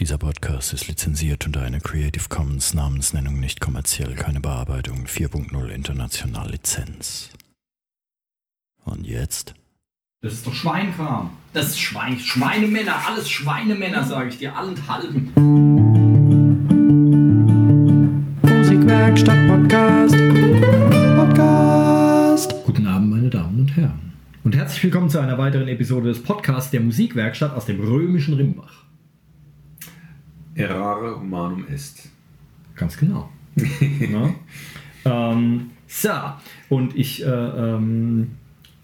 Dieser Podcast ist lizenziert unter einer Creative Commons Namensnennung nicht kommerziell, keine Bearbeitung 4.0 international Lizenz. Und jetzt? Das ist doch Schweinkram. Das ist Schwein, Schweinemänner, alles Schweinemänner, sage ich dir, allenthalben. Musikwerkstatt Podcast. Podcast. Guten Abend, meine Damen und Herren. Und herzlich willkommen zu einer weiteren Episode des Podcasts der Musikwerkstatt aus dem römischen Rimbach. Errare humanum est. Ganz genau. Na? Ähm, so, und ich, äh, ähm,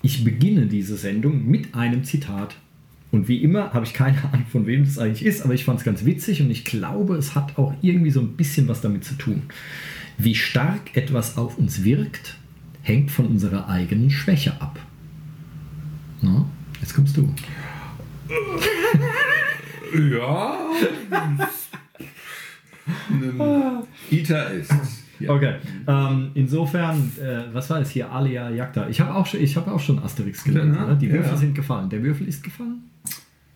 ich beginne diese Sendung mit einem Zitat. Und wie immer habe ich keine Ahnung, von wem das eigentlich ist, aber ich fand es ganz witzig und ich glaube, es hat auch irgendwie so ein bisschen was damit zu tun. Wie stark etwas auf uns wirkt, hängt von unserer eigenen Schwäche ab. Na, jetzt kommst du. Ja. Ita ist. Ja. Okay, ähm, insofern, äh, was war das hier? Alia Jagda. Ich habe auch, schon- ich hab auch schon Asterix gelernt. Ja, ne? Die ja. Würfel sind gefallen. Der Würfel ist gefallen?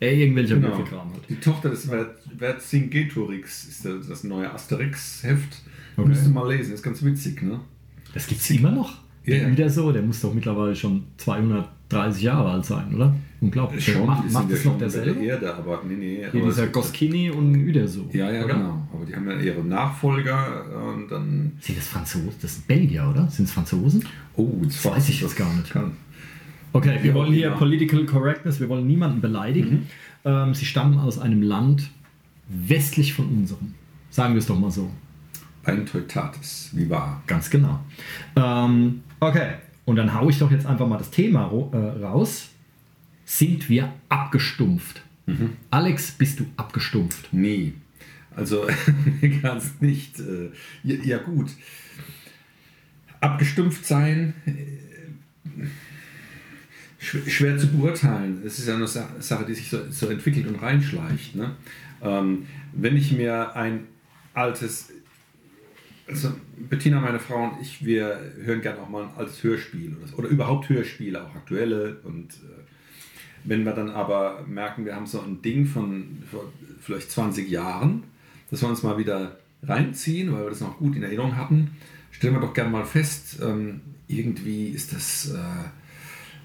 Äh, irgendwelcher Genau. Würfelkram halt. Die Tochter des Ver- Vercingetorix ist das, neue Asterix-Heft. Okay. Musst du mal lesen, ist ganz witzig, ne? Das gibt es immer noch? Ja, ja. Wieder so, der muss doch mittlerweile schon 230 Jahre alt sein, oder? Unglaublich. Macht, die macht sind das ja noch schon derselbe? der Erde, aber nee, nee. Hier dieser es- Goskini und wieder so. Ja, ja, oder? genau. Aber die haben ja ihre Nachfolger und dann. Sind das Franzosen? Das sind Belgier, oder? Sind es Franzosen? Oh, jetzt Das weiß ich jetzt gar nicht. Kann. Okay, wir Ja, wollen hier ja. Mhm. Political Correctness, wir wollen niemanden beleidigen. Ähm, sie stammen aus einem Land westlich von unserem. Sagen wir es doch mal so. Ein Teutatis, wie wahr. Ganz genau. Ähm, okay, und dann haue ich doch jetzt einfach mal das Thema äh, raus. Sind wir abgestumpft? Mhm. Alex, bist du abgestumpft? Nie. Also ganz nicht. Äh, ja, ja gut. Abgestumpft sein, äh, schw- schwer zu beurteilen. Es ist ja eine Sa- Sache, die sich so, so entwickelt und reinschleicht. Ne? Ähm, wenn ich mir ein altes, also Bettina, meine Frau und ich, wir hören gerne auch mal ein altes Hörspiel oder, so, oder überhaupt Hörspiele, auch aktuelle und äh, wenn wir dann aber merken, wir haben so ein Ding von vor vielleicht 20 Jahren, dass wir uns mal wieder reinziehen, weil wir das noch gut in Erinnerung hatten, stellen wir doch gerne mal fest, ähm, irgendwie ist das äh,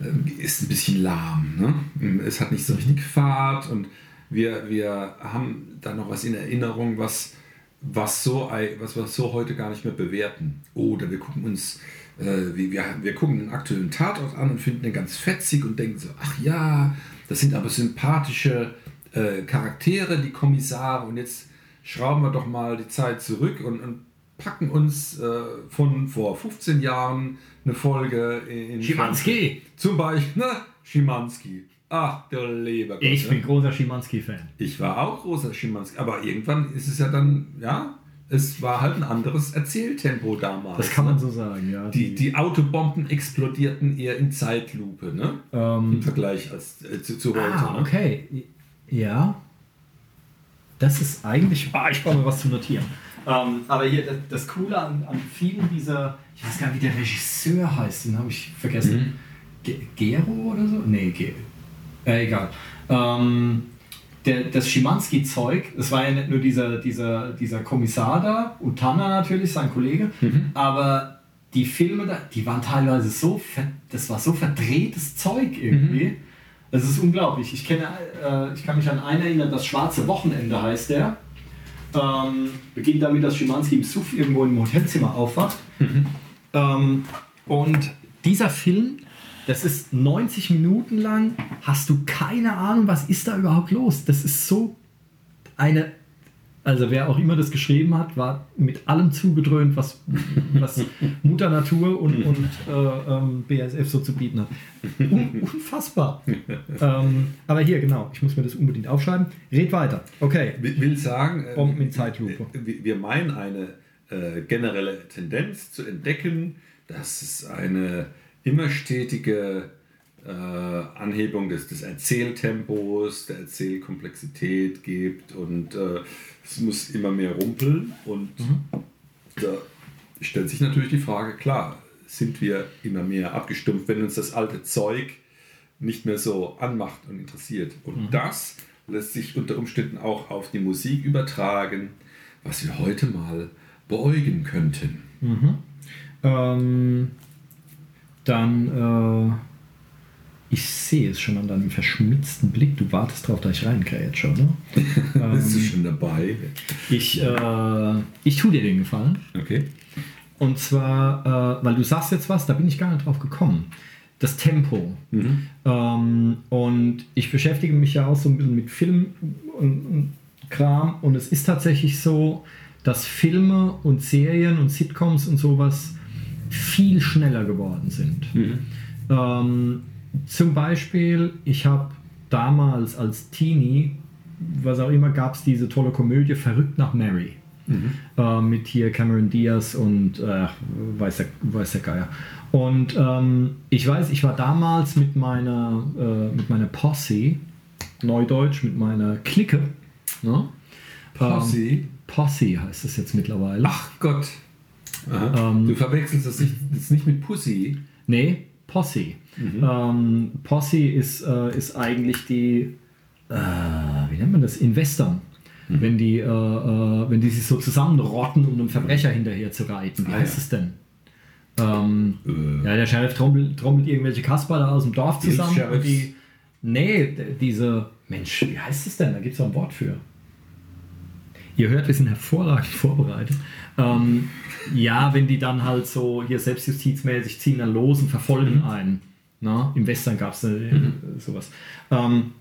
ähm, ist ein bisschen lahm. Ne? Es hat nicht so richtig Fahrt und wir, wir haben da noch was in Erinnerung, was, was, so, was wir so heute gar nicht mehr bewerten. Oder wir gucken uns, äh, wir, wir gucken den aktuellen Tatort an und finden den ganz fetzig und denken so, ach ja, das sind aber sympathische äh, Charaktere, die Kommissare und jetzt schrauben wir doch mal die Zeit zurück und, und packen uns äh, von vor 15 Jahren eine Folge in Schimanski! Zum Beispiel, na, Schimanski. Ach, der lieber Gott. Ich ne? bin großer Schimanski-Fan. Ich war auch großer Schimanski, aber irgendwann ist es ja dann, ja, es war halt ein anderes Erzähltempo damals. Das kann man ne? so sagen, ja. Die, die Autobomben explodierten eher in Zeitlupe, ne? Im ähm, Vergleich als, äh, zu, zu heute. ah, ne? okay. Ja. Das ist eigentlich. Ah, ich brauche mir was zu notieren. Ähm, aber hier, das, das Coole an, an vielen dieser. Ich weiß gar nicht, wie der Regisseur heißt, den habe ich vergessen. Ge Gero oder so? Nee, Ge äh, egal. Ähm, der, das Schimanski-Zeug, das war ja nicht nur dieser, dieser, dieser Kommissar da, Utana natürlich, sein Kollege, aber die Filme da, die waren teilweise so, das war so verdrehtes Zeug irgendwie. Das ist unglaublich. Ich, kenne, äh, ich kann mich an einen erinnern, das Schwarze Wochenende heißt der. Ähm, beginnt damit, dass Schimanski im Suff irgendwo im Hotelzimmer aufwacht. Ähm, und dieser Film, das ist 90 Minuten lang, hast du keine Ahnung, was ist da überhaupt los. Das ist so eine, also wer auch immer das geschrieben hat, war mit allem zugedröhnt, was, was Mutter Natur und, und äh, ähm, BASF so zu bieten hat. Un unfassbar. ähm, aber hier, genau, ich muss mir das unbedingt aufschreiben. Red weiter. Okay. Will, will sagen, äh, Bomben in Zeitlupe. wir, wir meinen eine äh, generelle Tendenz zu entdecken, dass es eine immer stetige äh, Anhebung des, des Erzähltempos, der Erzählkomplexität gibt und äh, es muss immer mehr rumpeln und da stellt sich natürlich die Frage, klar, sind wir immer mehr abgestumpft, wenn uns das alte Zeug nicht mehr so anmacht und interessiert. Und das lässt sich unter Umständen auch auf die Musik übertragen, was wir heute mal beäugen könnten. Mhm. Ähm, dann, äh, ich sehe es schon an deinem verschmitzten Blick. Du wartest drauf, dass ich reingrätsche, oder? Bist du ähm, schon dabei? ich, äh, ich tue dir den Gefallen. Okay. Und zwar, äh, weil du sagst jetzt was, da bin ich gar nicht drauf gekommen. Das Tempo. Mhm. Ähm, und ich beschäftige mich ja auch so ein bisschen mit Film und, und Kram. Und es ist tatsächlich so, dass Filme und Serien und Sitcoms und sowas viel schneller geworden sind. Ähm, zum Beispiel, ich habe damals als Teenie, was auch immer, gab es diese tolle Komödie Verrückt nach Mary. Äh, mit hier Cameron Diaz und äh, weiß, der, weiß der Geier. Und ähm, ich weiß, ich war damals mit meiner, äh, mit meiner Posse, Neudeutsch, mit meiner Clique. Ne? Posse? Ähm, Posse heißt es jetzt mittlerweile. Ach Gott. Ähm, du verwechselst das nicht, das nicht mit Pussy. Nee, Posse. Ähm, Posse ist, äh, ist eigentlich die, äh, wie nennt man das, Investoren. Wenn, die, äh, äh, wenn die sich so zusammenrotten, um einem Verbrecher hinterher zu reiten. Wie Ah, heißt ja. es denn? Ähm, Äh, ja, der Sheriff trommelt, trommelt irgendwelche Kasperle aus dem Dorf zusammen. Und die, nee, diese, Mensch, wie heißt es denn? Da gibt es doch ein Wort für. Ihr hört, wir sind hervorragend vorbereitet. Ähm, ja, wenn die dann halt so hier selbstjustizmäßig ziehen dann los und verfolgen einen. Na, Im Western gab es äh, sowas. Ähm,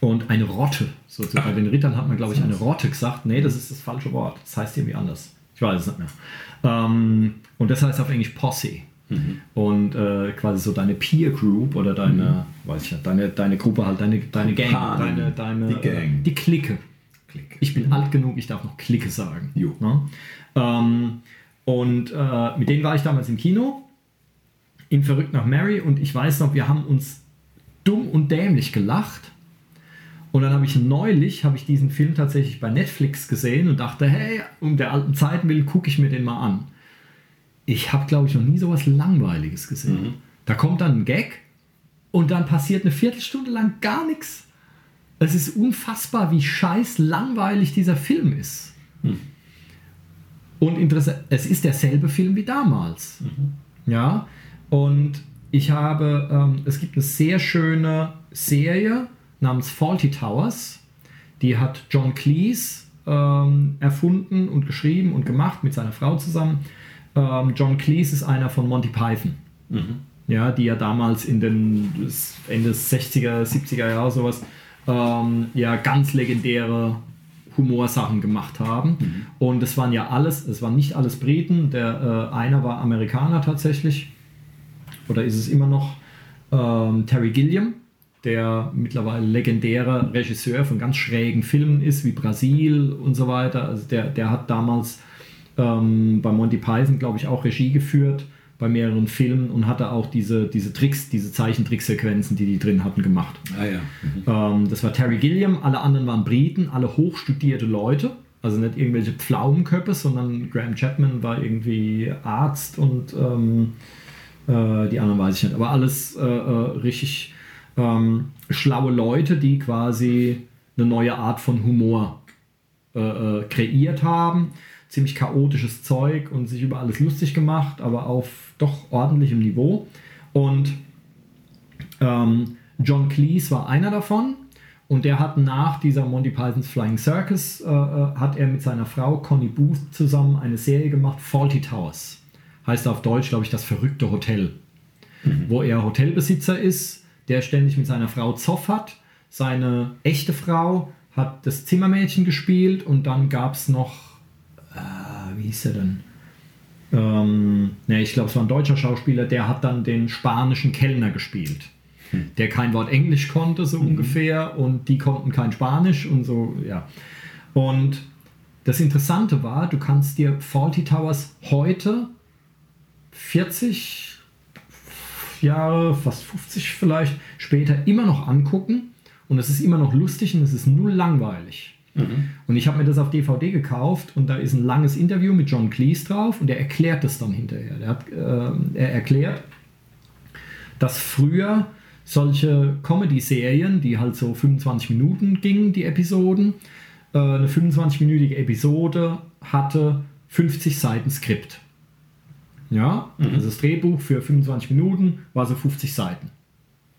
und eine Rotte. So, so, bei den Rittern hat man, glaube ich, eine Rotte gesagt. Nee, das ist das falsche Wort. Das heißt irgendwie anders. Ich weiß es nicht mehr. Ähm, und das heißt auf Englisch Posse. Und äh, quasi so deine Peer Group oder deine, weiß ich nicht, deine, deine Gruppe halt, deine, deine Gang, deine, deine, Die Gang. die Clique. Klick. Ich bin alt genug, ich darf noch Clique sagen. Jo. Ne? Ähm, und äh, mit denen war ich damals im Kino, in Verrückt nach Mary, und ich weiß noch, wir haben uns dumm und dämlich gelacht. Und dann habe ich neulich, habe ich diesen Film tatsächlich bei Netflix gesehen und dachte, hey, um der alten Zeiten willen, gucke ich mir den mal an. Ich habe, glaube ich, noch nie sowas Langweiliges gesehen. Da kommt dann ein Gag und dann passiert eine Viertelstunde lang gar nichts. Es ist unfassbar, wie scheiß langweilig dieser Film ist. Und interessant, es ist derselbe Film wie damals. Ja, und ich habe, ähm, es gibt eine sehr schöne Serie namens Faulty Towers. Die hat John Cleese ähm, erfunden und geschrieben und gemacht mit seiner Frau zusammen. Ähm, John Cleese ist einer von Monty Python. Ja, die ja damals in den Ende des 60er, 70er Jahre sowas ähm, ja ganz legendäre Humorsachen gemacht haben. Und es waren ja alles, es waren nicht alles Briten. Der äh, einer war Amerikaner tatsächlich. Oder ist es immer noch ähm, Terry Gilliam, der mittlerweile legendärer Regisseur von ganz schrägen Filmen ist, wie Brasil und so weiter. Also der, der hat damals ähm, bei Monty Python, glaube ich, auch Regie geführt bei mehreren Filmen und hatte auch diese, diese Tricks, diese Zeichentricksequenzen, die die drin hatten, gemacht. Ah ja. Ähm, das war Terry Gilliam, alle anderen waren Briten, alle hochstudierte Leute, also nicht irgendwelche Pflaumenköpfe, sondern Graham Chapman war irgendwie Arzt und ähm, äh, die anderen weiß ich nicht, aber alles äh, äh, richtig ähm, schlaue Leute, die quasi eine neue Art von Humor äh, äh, kreiert haben. Ziemlich chaotisches Zeug und sich über alles lustig gemacht, aber auf doch ordentlichem Niveau. Und ähm, John Cleese war einer davon und der hat nach dieser Monty Pythons Flying Circus äh, äh, hat er mit seiner Frau Connie Booth zusammen eine Serie gemacht, Faulty Towers. Heißt auf Deutsch, glaube ich, das verrückte Hotel. Wo er Hotelbesitzer ist, der ständig mit seiner Frau Zoff hat. Seine echte Frau hat das Zimmermädchen gespielt und dann gab es noch, äh, wie hieß er denn? Ähm, ne, ich glaube, es war ein deutscher Schauspieler, der hat dann den spanischen Kellner gespielt, der kein Wort Englisch konnte, so ungefähr, und die konnten kein Spanisch und so, ja. Und das Interessante war, du kannst dir Faulty Towers heute 40 Jahre, fast 50 vielleicht, später immer noch angucken und es ist immer noch lustig und es ist null langweilig. Und ich habe mir das auf DVD gekauft und da ist ein langes Interview mit John Cleese drauf und er erklärt das dann hinterher. Der hat, äh, er erklärt, dass früher solche Comedy-Serien, die halt so 25 Minuten gingen, die Episoden. Äh, eine 25-minütige Episode hatte 50 Seiten Skript. Ja, mhm. also das Drehbuch für 25 Minuten war so 50 Seiten.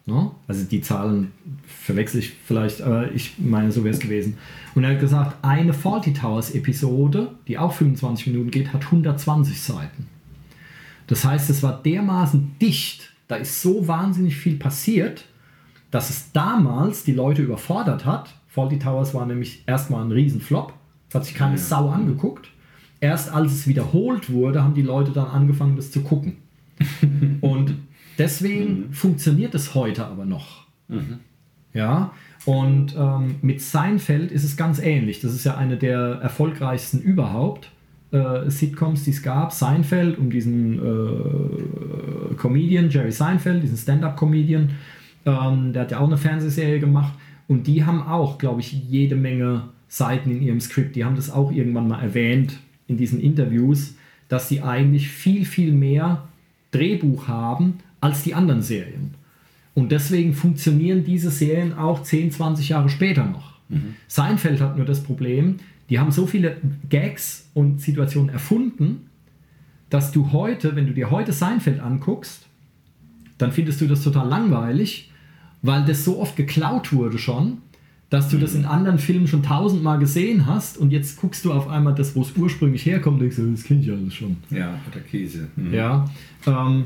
Ja? Also die Zahlen verwechsel ich vielleicht, aber ich meine, so wäre es gewesen. Und er hat gesagt, eine Faulty Towers Episode, die auch 25 Minuten geht, hat 120 Seiten. Das heißt, es war dermaßen dicht, da ist so wahnsinnig viel passiert, dass es damals die Leute überfordert hat. Faulty Towers war nämlich erstmal ein Riesenflop, das hat sich keine ja. Sau angeguckt. Erst als es wiederholt wurde, haben die Leute dann angefangen, das zu gucken. Und deswegen mhm. funktioniert es heute aber noch. Mhm. Ja, und ähm, mit Seinfeld ist es ganz ähnlich. Das ist ja eine der erfolgreichsten überhaupt äh, Sitcoms, die es gab. Seinfeld, um diesen äh, Comedian, Jerry Seinfeld, diesen Stand-up-Comedian. Ähm, der hat ja auch eine Fernsehserie gemacht. Und die haben auch, glaube ich, jede Menge Seiten in ihrem Skript. Die haben das auch irgendwann mal erwähnt in diesen Interviews, dass sie eigentlich viel, viel mehr Drehbuch haben als die anderen Serien. Und deswegen funktionieren diese Serien auch 10, 20 Jahre später noch. Mhm. Seinfeld hat nur das Problem, die haben so viele Gags und Situationen erfunden, dass du heute, wenn du dir heute Seinfeld anguckst, dann findest du das total langweilig, weil das so oft geklaut wurde schon, dass du das in anderen Filmen schon tausendmal gesehen hast und jetzt guckst du auf einmal das, wo es ursprünglich herkommt, und denkst, das kenne ich alles schon. Ja, der Käse. Mhm. Ja. Ähm,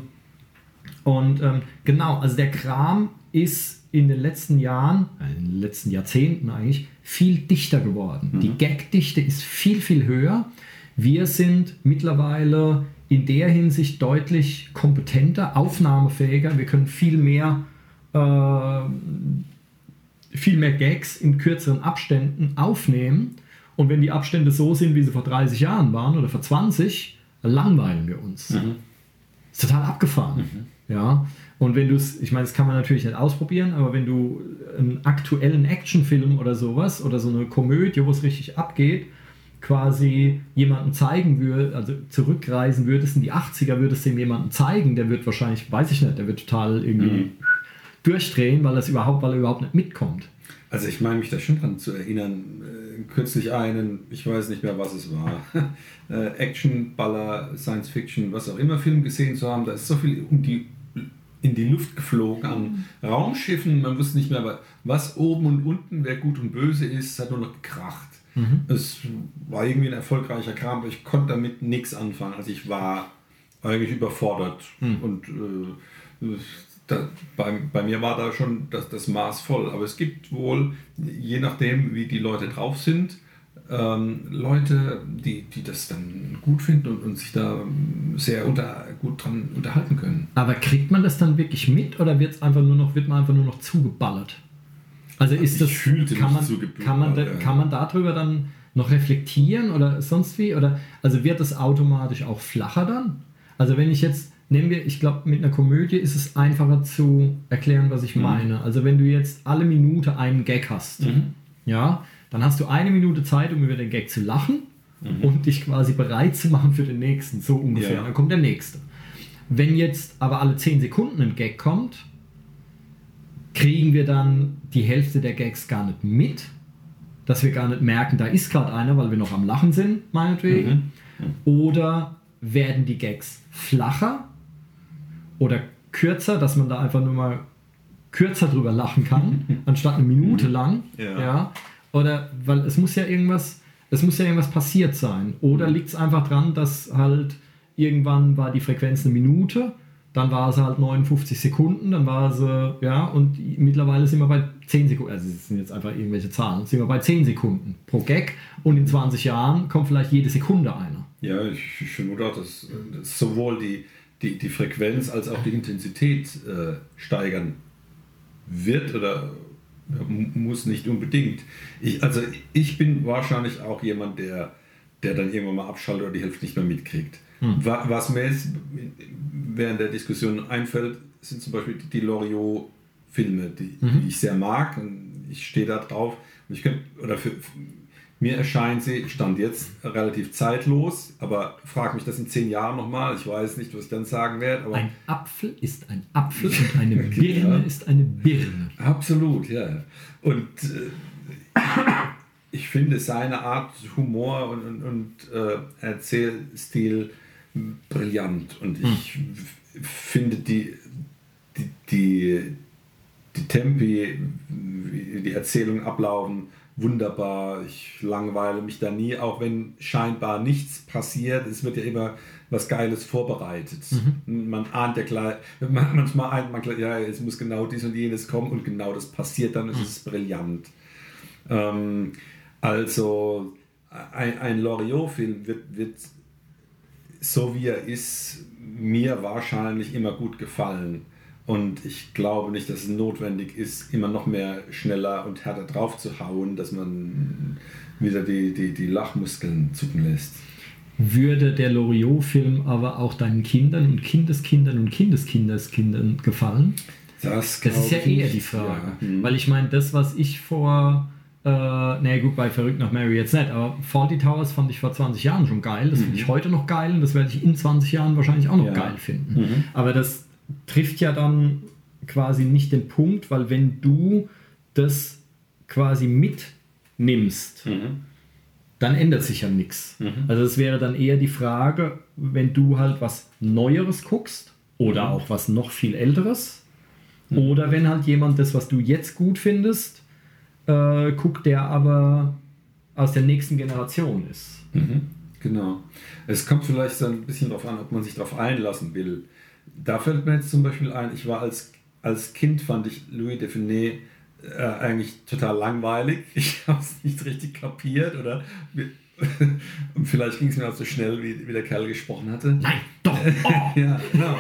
und ähm, genau, also der Kram ist in den letzten Jahren, äh, in den letzten Jahrzehnten eigentlich, viel dichter geworden. Mhm. Die Gagdichte ist viel, viel höher. Wir sind mittlerweile in der Hinsicht deutlich kompetenter, aufnahmefähiger. Wir können viel mehr, äh, viel mehr Gags in kürzeren Abständen aufnehmen. Und wenn die Abstände so sind, wie sie vor 30 Jahren waren oder vor 20, langweilen wir uns. Mhm. Ist total abgefahren. Mhm. Ja. Und wenn du es, ich meine, das kann man natürlich nicht ausprobieren, aber wenn du einen aktuellen Actionfilm oder sowas oder so eine Komödie, wo es richtig abgeht, quasi jemandem zeigen würdest, also zurückreisen würdest in die 80er, würdest dem jemandem zeigen, der wird wahrscheinlich, weiß ich nicht, der wird total irgendwie mhm. durchdrehen, weil das überhaupt, weil er überhaupt nicht mitkommt. Also ich meine mich da schon dran zu erinnern, äh, kürzlich einen, ich weiß nicht mehr, was es war, äh, Action, Baller, Science Fiction, was auch immer Film gesehen zu haben, da ist so viel um die in die Luft geflogen an mhm. Raumschiffen. Man wusste nicht mehr, was oben und unten, wer gut und böse ist, hat nur noch gekracht. Mhm. Es war irgendwie ein erfolgreicher Kram, aber ich konnte damit nichts anfangen. Also ich war eigentlich überfordert. Mhm. Und äh, da, bei, bei mir war da schon das, das Maß voll. Aber es gibt wohl, je nachdem, wie die Leute drauf sind, ähm, Leute, die, die das dann gut finden und, und sich da sehr unter, gut dran unterhalten können. Aber kriegt man das dann wirklich mit oder wird's einfach nur noch, wird man einfach nur noch zugeballert? Also ist ich das, fühlte kann, man, kann, man, da, kann man darüber dann noch reflektieren oder sonst wie? Oder, also wird das automatisch auch flacher dann? Also wenn ich jetzt, nehmen wir, ich glaube, mit einer Komödie ist es einfacher zu erklären, was ich mhm. meine. Also wenn du jetzt alle Minute einen Gag hast, mhm. ja, dann hast du eine Minute Zeit, um über den Gag zu lachen mhm. und dich quasi bereit zu machen für den nächsten, so ungefähr. Ja. Dann kommt der nächste. Wenn jetzt aber alle 10 Sekunden ein Gag kommt, kriegen wir dann die Hälfte der Gags gar nicht mit, dass wir gar nicht merken, da ist gerade einer, weil wir noch am Lachen sind, meinetwegen. Mhm. Mhm. Oder werden die Gags flacher oder kürzer, dass man da einfach nur mal kürzer drüber lachen kann, anstatt eine Minute lang. Ja. ja. Oder weil es muss ja irgendwas, es muss ja irgendwas passiert sein. Oder liegt es einfach dran, dass halt irgendwann war die Frequenz eine Minute, dann war es halt 59 Sekunden, dann war sie, ja, und mittlerweile sind wir bei 10 Sekunden, also es sind jetzt einfach irgendwelche Zahlen, sind wir bei 10 Sekunden pro Gag und in 20 Jahren kommt vielleicht jede Sekunde einer. Ja, ich, ich vermute auch, dass, dass sowohl die, die, die Frequenz als auch die Intensität äh, steigern wird oder muss nicht unbedingt. Ich, also ich bin wahrscheinlich auch jemand, der, der dann irgendwann mal abschaltet oder die Hälfte nicht mehr mitkriegt. Hm. Was mir jetzt während der Diskussion einfällt, sind zum Beispiel die Loriot-Filme, die, mhm. die, ich sehr mag. Und ich stehe da drauf. Und ich könnte, oder für, Mir erscheint sie, stand jetzt, relativ zeitlos, aber frag mich das in zehn Jahren nochmal. Ich weiß nicht, was ich dann sagen werde. Aber ein Apfel ist ein Apfel und eine Birne ja. ist eine Birne. Absolut, ja. Und äh, ich finde seine Art Humor und, und, und äh, Erzählstil brillant. Und ich hm. finde die, die, die, die Tempi, wie die Erzählungen ablaufen, wunderbar. Ich langweile mich da nie, auch wenn scheinbar nichts passiert. Es wird ja immer was Geiles vorbereitet. Mhm. Man ahnt ja gleich, manchmal ahnt man gleich, ja, es muss genau dies und jenes kommen und genau das passiert, dann ist mhm. es brillant. Ähm, also ein, ein Loriot-Film wird, wird so wie er ist, mir wahrscheinlich immer gut gefallen. Und ich glaube nicht, dass es notwendig ist, immer noch mehr schneller und härter drauf zu hauen, dass man wieder die, die, die Lachmuskeln zucken lässt. Würde der Loriot-Film aber auch deinen Kindern und Kindeskindern und Kindeskindeskindern gefallen? Das, das ist ja eher die Frage. Ja. Hm. Weil ich meine, das, was ich vor äh, naja gut, bei Verrückt nach Mary jetzt nicht, aber Faulty Towers fand ich vor 20 Jahren schon geil. Das mhm. finde ich heute noch geil und das werde ich in 20 Jahren wahrscheinlich auch noch ja. geil finden. Mhm. Aber das trifft ja dann quasi nicht den Punkt, weil wenn du das quasi mitnimmst, mhm. dann ändert sich ja nichts. Mhm. Also es wäre dann eher die Frage, wenn du halt was Neueres guckst oder mhm. auch was noch viel Älteres, mhm. oder wenn halt jemand das, was du jetzt gut findest, äh, guckt, der aber aus der nächsten Generation ist. Mhm, genau. Es kommt vielleicht so ein bisschen darauf an, ob man sich darauf einlassen will. Da fällt mir jetzt zum Beispiel ein, ich war als, als Kind, fand ich Louis Define äh, eigentlich total langweilig. Ich habe es nicht richtig kapiert oder und vielleicht ging es mir auch so schnell, wie, wie der Kerl gesprochen hatte. Nein, doch! Oh. ja, genau.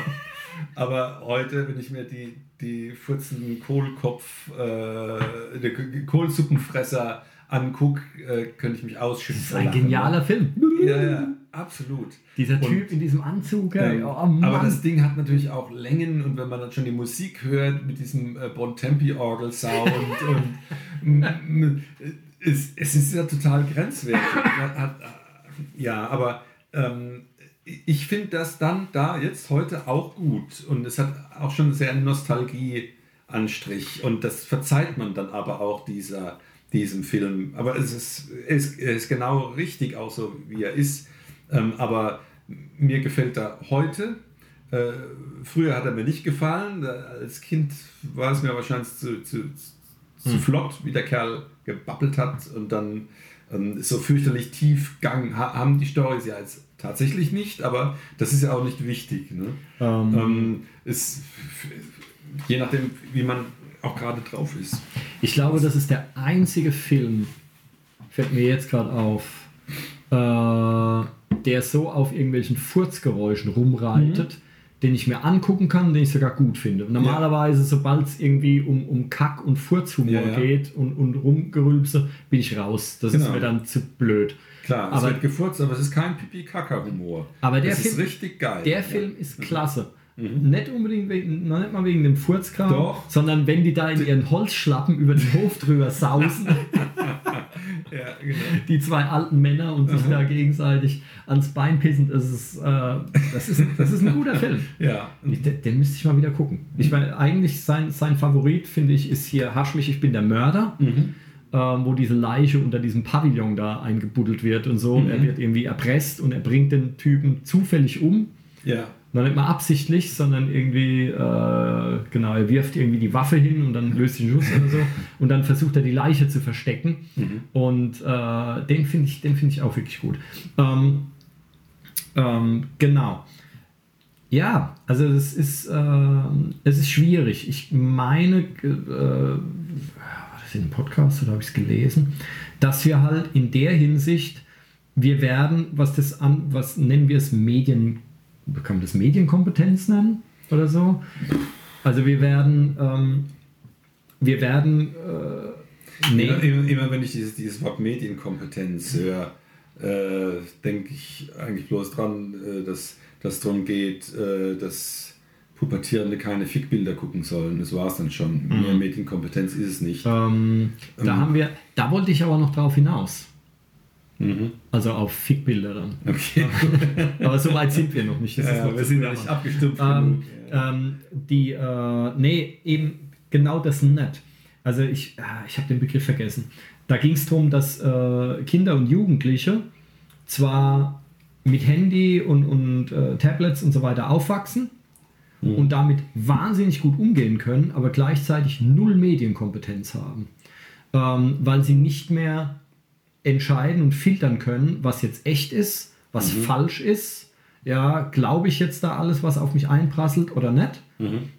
Aber heute, wenn ich mir die, die furzenden Kohlkopf, äh, die Kohlsuppenfresser angucke, äh, könnte ich mich ausschütten. Das ist ein genialer ne? Film. Ja, ja, absolut. Dieser und, Typ in diesem Anzug. Ähm, oh, aber das Ding hat natürlich auch Längen und wenn man dann schon die Musik hört mit diesem äh, Bontempi-Orgel-Sound und es, es ist ja total grenzwertig. ja, aber ähm, ich finde das dann da jetzt heute auch gut und es hat auch schon sehr Nostalgie-Anstrich und das verzeiht man dann aber auch dieser, diesem Film. Aber es ist, es ist genau richtig auch so, wie er ist. Ähm, aber mir gefällt er heute. Äh, früher hat er mir nicht gefallen. Als Kind war es mir wahrscheinlich zu, zu, zu hm. flott, wie der Kerl gebabbelt hat und dann ähm, so fürchterlich Tiefgang haben die Storys ja jetzt tatsächlich nicht, aber das ist ja auch nicht wichtig. Ne? Ähm. Ähm, ist, je nachdem, wie man auch gerade drauf ist. Ich glaube, das ist der einzige Film, fällt mir jetzt gerade auf, äh, der so auf irgendwelchen Furzgeräuschen rumreitet. Mhm den ich mir angucken kann, den ich sogar gut finde. Normalerweise, ja. sobald es irgendwie um, um Kack- und Furzhumor ja, ja. geht und, und Rumgerülpse, bin ich raus. Das genau. ist mir dann zu blöd. Klar, aber, es wird gefurzt, aber es ist kein Pipi-Kaka-Humor. Aber der das Film, ist richtig geil. Der Film ist mhm. klasse. Mhm. Nicht unbedingt wegen, noch nicht mal wegen dem Furzkram, sondern wenn die da in ihren Holzschlappen über den Hof drüber sausen. genau. Die zwei alten Männer und sich da gegenseitig ans Bein pissen, das ist, äh, das ist, das ist ein guter Film. ja. Den, den, müsste ich mal wieder gucken. Ich meine, eigentlich sein, sein Favorit, finde ich, ist hier Hasch mich, ich bin der Mörder. Mhm. Ähm, wo diese Leiche unter diesem Pavillon da eingebuddelt wird und so. Mhm. Er wird irgendwie erpresst und er bringt den Typen zufällig um. Ja noch nicht mal absichtlich, sondern irgendwie, äh, genau, er wirft irgendwie die Waffe hin und dann löst den Schuss oder so und dann versucht er die Leiche zu verstecken mhm. und äh, den finde ich, find ich auch wirklich gut. Ähm, ähm, genau. Ja, also es ist, äh, es ist schwierig. Ich meine, äh, war das in einem Podcast oder habe ich es gelesen, dass wir halt in der Hinsicht, wir werden, was das an, was nennen wir es Medien kann man das Medienkompetenz nennen oder so? Also wir werden, ähm, wir werden, äh, nee. immer, immer, immer, wenn ich dieses, dieses Wort Medienkompetenz höre, äh, denke ich eigentlich bloß dran, äh, dass es darum geht, äh, dass Pubertierende keine Fickbilder gucken sollen. Das war es dann schon. Mhm. Mehr Medienkompetenz ist es nicht. Ähm, da ähm, haben wir, da wollte ich aber noch drauf hinaus. Also auf Fickbilder dann. Okay. Aber so weit sind wir noch nicht. Das Ja, noch wir sind ja nicht abgestimmt Ähm, ähm, die, äh, nee, eben genau das nicht. Also ich, ah, ich habe den Begriff vergessen. Da ging es darum, dass äh, Kinder und Jugendliche zwar mit Handy und, und äh, Tablets und so weiter aufwachsen und damit wahnsinnig gut umgehen können, aber gleichzeitig null Medienkompetenz haben, ähm, weil sie nicht mehr entscheiden und filtern können, was jetzt echt ist, was falsch ist. Ja, glaube ich jetzt da alles, was auf mich einprasselt oder nicht?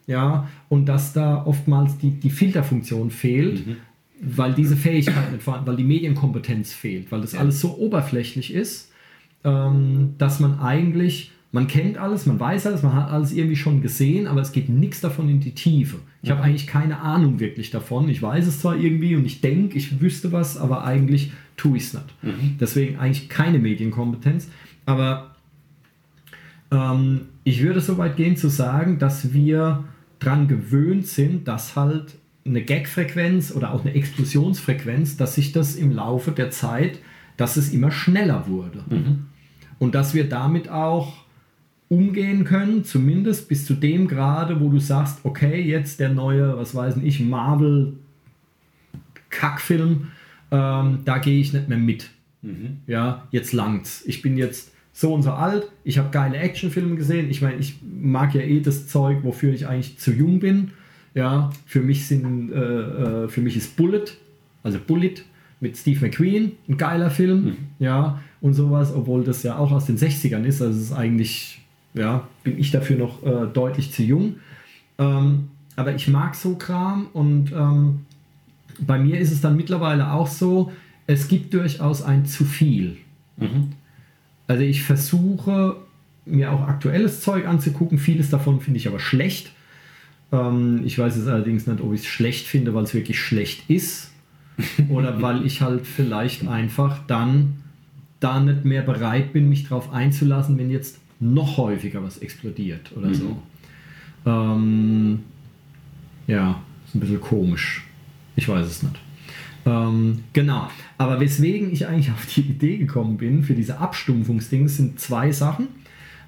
Ja, und dass da oftmals die, die Filterfunktion fehlt, weil diese Fähigkeit nicht vorhanden, weil die Medienkompetenz fehlt, weil das alles so oberflächlich ist, ähm, dass man eigentlich, man kennt alles, man weiß alles, man hat alles irgendwie schon gesehen, aber es geht nichts davon in die Tiefe. Ich habe eigentlich keine Ahnung wirklich davon. Ich weiß es zwar irgendwie und ich denke, ich wüsste was, aber eigentlich tue ich es nicht. Deswegen eigentlich keine Medienkompetenz. Aber ähm, ich würde so weit gehen zu sagen, dass wir daran gewöhnt sind, dass halt eine Gag-Frequenz oder auch eine Explosionsfrequenz, dass sich das im Laufe der Zeit, dass es immer schneller wurde. Und dass wir damit auch umgehen können, zumindest bis zu dem Grade, wo du sagst, okay, jetzt der neue, was weiß ich, Marvel Kackfilm, ähm, da gehe ich nicht mehr mit. Ja, jetzt langt's. Ich bin jetzt so und so alt, ich habe geile Actionfilme gesehen. Ich meine, ich mag ja eh das Zeug, wofür ich eigentlich zu jung bin. Ja, für mich sind, äh, äh, für mich ist Bullet, also Bullet mit Steve McQueen, ein geiler Film, ja, und sowas, obwohl das ja auch aus den 60ern ist, also es ist eigentlich, ja, bin ich dafür noch äh, deutlich zu jung. Ähm, aber ich mag so Kram und ähm, bei mir ist es dann mittlerweile auch so, es gibt durchaus ein zu viel. Also ich versuche mir auch aktuelles Zeug anzugucken, vieles davon finde ich aber schlecht. Ähm, ich weiß jetzt allerdings nicht, ob ich es schlecht finde, weil es wirklich schlecht ist oder weil ich halt vielleicht einfach dann da nicht mehr bereit bin, mich drauf einzulassen, wenn jetzt noch häufiger was explodiert oder so. Ähm, ja, ist ein bisschen komisch. Ich weiß es nicht. Ähm, genau. Aber weswegen ich eigentlich auf die Idee gekommen bin für diese Abstumpfungsdings sind zwei Sachen.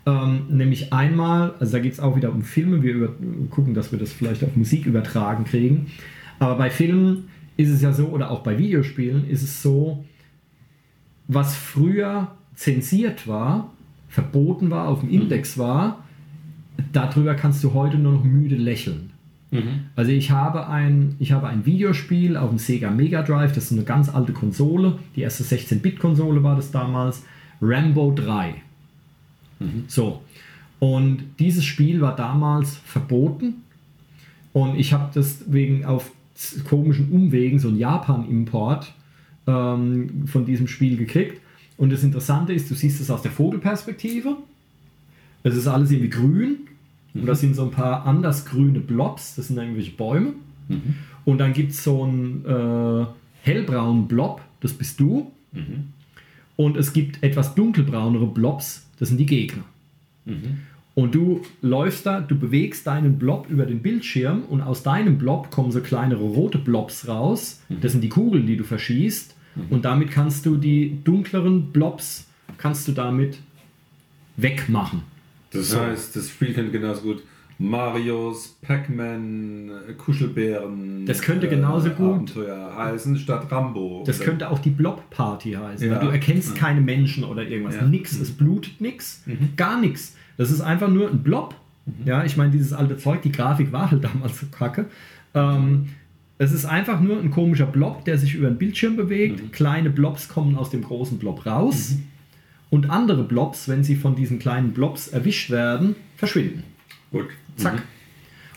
Ähm, nämlich einmal, also da geht es auch wieder um Filme, wir über, gucken, dass wir das vielleicht auf Musik übertragen kriegen. Aber bei Filmen ist es ja so, oder auch bei Videospielen ist es so, was früher zensiert war, verboten war, auf dem Index war, darüber kannst du heute nur noch müde lächeln. Also ich habe, ein, ich habe ein Videospiel auf dem Sega Mega Drive, das ist eine ganz alte Konsole, die erste 16-Bit-Konsole war das damals, Rambo 3. So. Und dieses Spiel war damals verboten und ich habe das wegen auf komischen Umwegen, so ein Japan-Import ähm, von diesem Spiel gekriegt. Und das Interessante ist, du siehst es aus der Vogelperspektive. Es ist alles irgendwie grün. Und da sind so ein paar anders grüne Blobs, das sind irgendwelche Bäume. Und dann gibt es so einen äh, hellbraunen Blob, das bist du. Und es gibt etwas dunkelbraunere Blobs, das sind die Gegner. Und du läufst da, du bewegst deinen Blob über den Bildschirm und aus deinem Blob kommen so kleinere rote Blobs raus. Das sind die Kugeln, die du verschießt. Und damit kannst du die dunkleren Blobs, kannst du damit wegmachen. Das heißt, das Spiel könnte genauso gut Marios, Pac-Man, äh, Kuschelbären. Das könnte genauso gut- Abenteuer heißen statt Rambo. Das Oder- könnte auch die Blob-Party heißen. Ja. Du erkennst keine Menschen oder irgendwas. Ja. Mhm. Nix, es blutet nix, gar nichts. Das ist einfach nur ein Blob. Mhm. Ja, ich meine, dieses alte Zeug, die Grafik war halt damals so kacke. Ähm, es ist einfach nur ein komischer Blob, der sich über den Bildschirm bewegt. Mhm. Kleine Blobs kommen aus dem großen Blob raus. Und andere Blobs, wenn sie von diesen kleinen Blobs erwischt werden, verschwinden. Gut. Zack.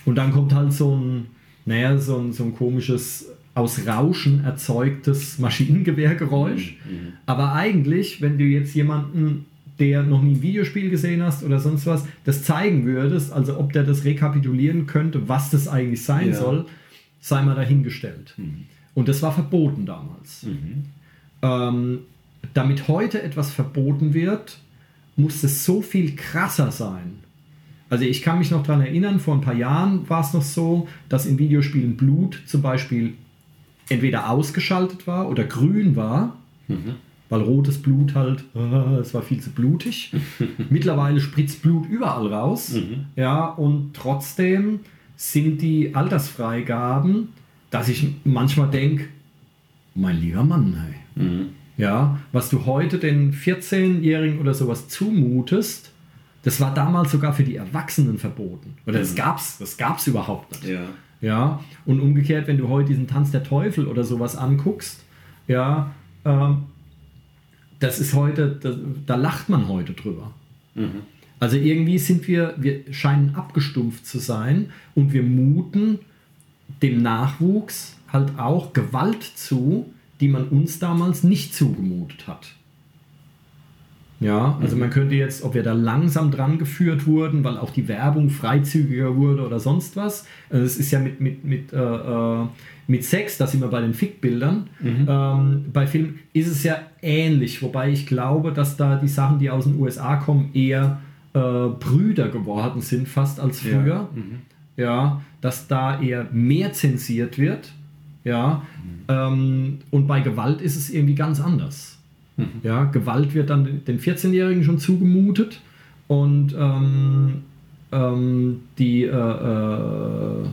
Und dann kommt halt so ein, naja, so ein, so ein komisches, aus Rauschen erzeugtes Maschinengewehrgeräusch. Aber eigentlich, wenn du jetzt jemanden, der noch nie ein Videospiel gesehen hast oder sonst was, das zeigen würdest, also ob der das rekapitulieren könnte, was das eigentlich sein Ja. soll, sei mal dahingestellt. Und das war verboten damals. Ähm, damit heute etwas verboten wird, muss es so viel krasser sein. Also ich kann mich noch daran erinnern, vor ein paar Jahren war es noch so, dass in Videospielen Blut zum Beispiel entweder ausgeschaltet war oder grün war. weil rotes Blut halt, äh, es war viel zu blutig. Mittlerweile spritzt Blut überall raus. Ja, und trotzdem sind die Altersfreigaben, dass ich manchmal denke, mein lieber Mann, hey. Ja, was du heute den 14-Jährigen oder sowas zumutest, das war damals sogar für die Erwachsenen verboten. Oder das gab's, das gab's überhaupt nicht. Ja. Ja, und umgekehrt, wenn du heute diesen Tanz der Teufel oder sowas anguckst, ja, ähm, das ist heute, da, da lacht man heute drüber. Also irgendwie sind wir, wir scheinen abgestumpft zu sein und wir muten dem Nachwuchs halt auch Gewalt zu, die man uns damals nicht zugemutet hat. Ja, also man könnte jetzt, ob wir da langsam dran geführt wurden, weil auch die Werbung freizügiger wurde oder sonst was. Also es ist ja mit, mit, mit, äh, äh, mit Sex, da sind wir bei den Fickbildern. Ähm, bei Filmen ist es ja ähnlich, wobei ich glaube, dass da die Sachen, die aus den USA kommen, eher äh, Brüder geworden sind, fast als Ja. früher. Ja, dass da eher mehr zensiert wird. Ja, ähm, und bei Gewalt ist es irgendwie ganz anders. Ja, Gewalt wird dann den 14-Jährigen schon zugemutet und ähm, ähm, die, äh, äh,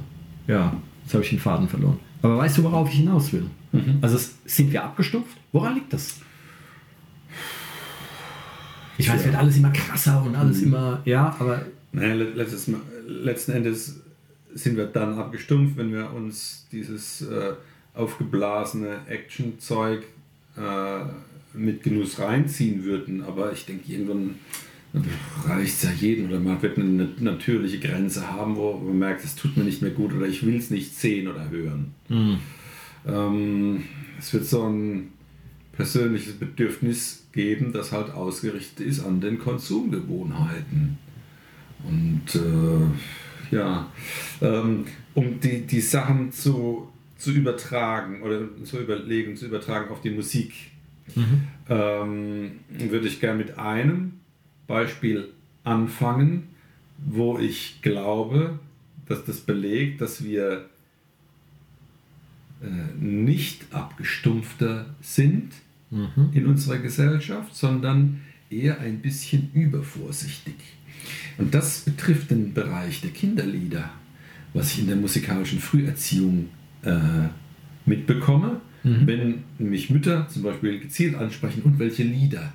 ja, jetzt habe ich den Faden verloren. Aber weißt du, worauf ich hinaus will? Also es, sind wir abgestumpft? Woran liegt das? Ich weiß, es wird alles immer krasser und alles immer, ja, aber Naja, le- letztes letzten Endes sind wir dann abgestumpft, wenn wir uns dieses äh, aufgeblasene Action-Zeug äh, mit Genuss reinziehen würden. Aber ich denke, irgendwann reicht es ja jeden oder man wird eine natürliche Grenze haben, wo man merkt, es tut mir nicht mehr gut oder ich will es nicht sehen oder hören. Ähm, es wird so ein persönliches Bedürfnis geben, das halt ausgerichtet ist an den Konsumgewohnheiten. Und äh, ja, ähm, um die, die Sachen zu, zu übertragen oder zu überlegen, zu übertragen auf die Musik, ähm, würde ich gerne mit einem Beispiel anfangen, wo ich glaube, dass das belegt, dass wir äh, nicht abgestumpfter sind in unserer Gesellschaft, sondern eher ein bisschen übervorsichtig. Und das betrifft den Bereich der Kinderlieder, was ich in der musikalischen Früherziehung äh, mitbekomme. Wenn mich Mütter zum Beispiel gezielt ansprechen, und welche Lieder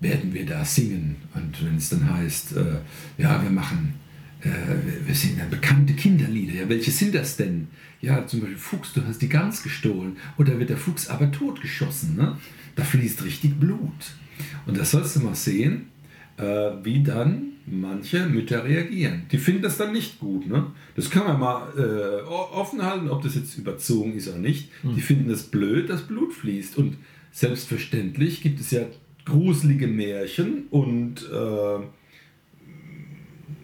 werden wir da singen? Und wenn es dann heißt, äh, ja, wir machen, äh, wir- wir singen dann bekannte Kinderlieder. Ja, welche sind das denn? Ja, zum Beispiel Fuchs, du hast die Gans gestohlen. Oder wird der Fuchs aber totgeschossen? Ne? Da fließt richtig Blut. Und das sollst du mal sehen, äh, wie dann manche Mütter reagieren. Die finden das dann nicht gut. Ne? Das kann man mal äh, offen halten, ob das jetzt überzogen ist oder nicht. Die finden es blöd, dass Blut fließt. Und selbstverständlich gibt es ja gruselige Märchen und äh,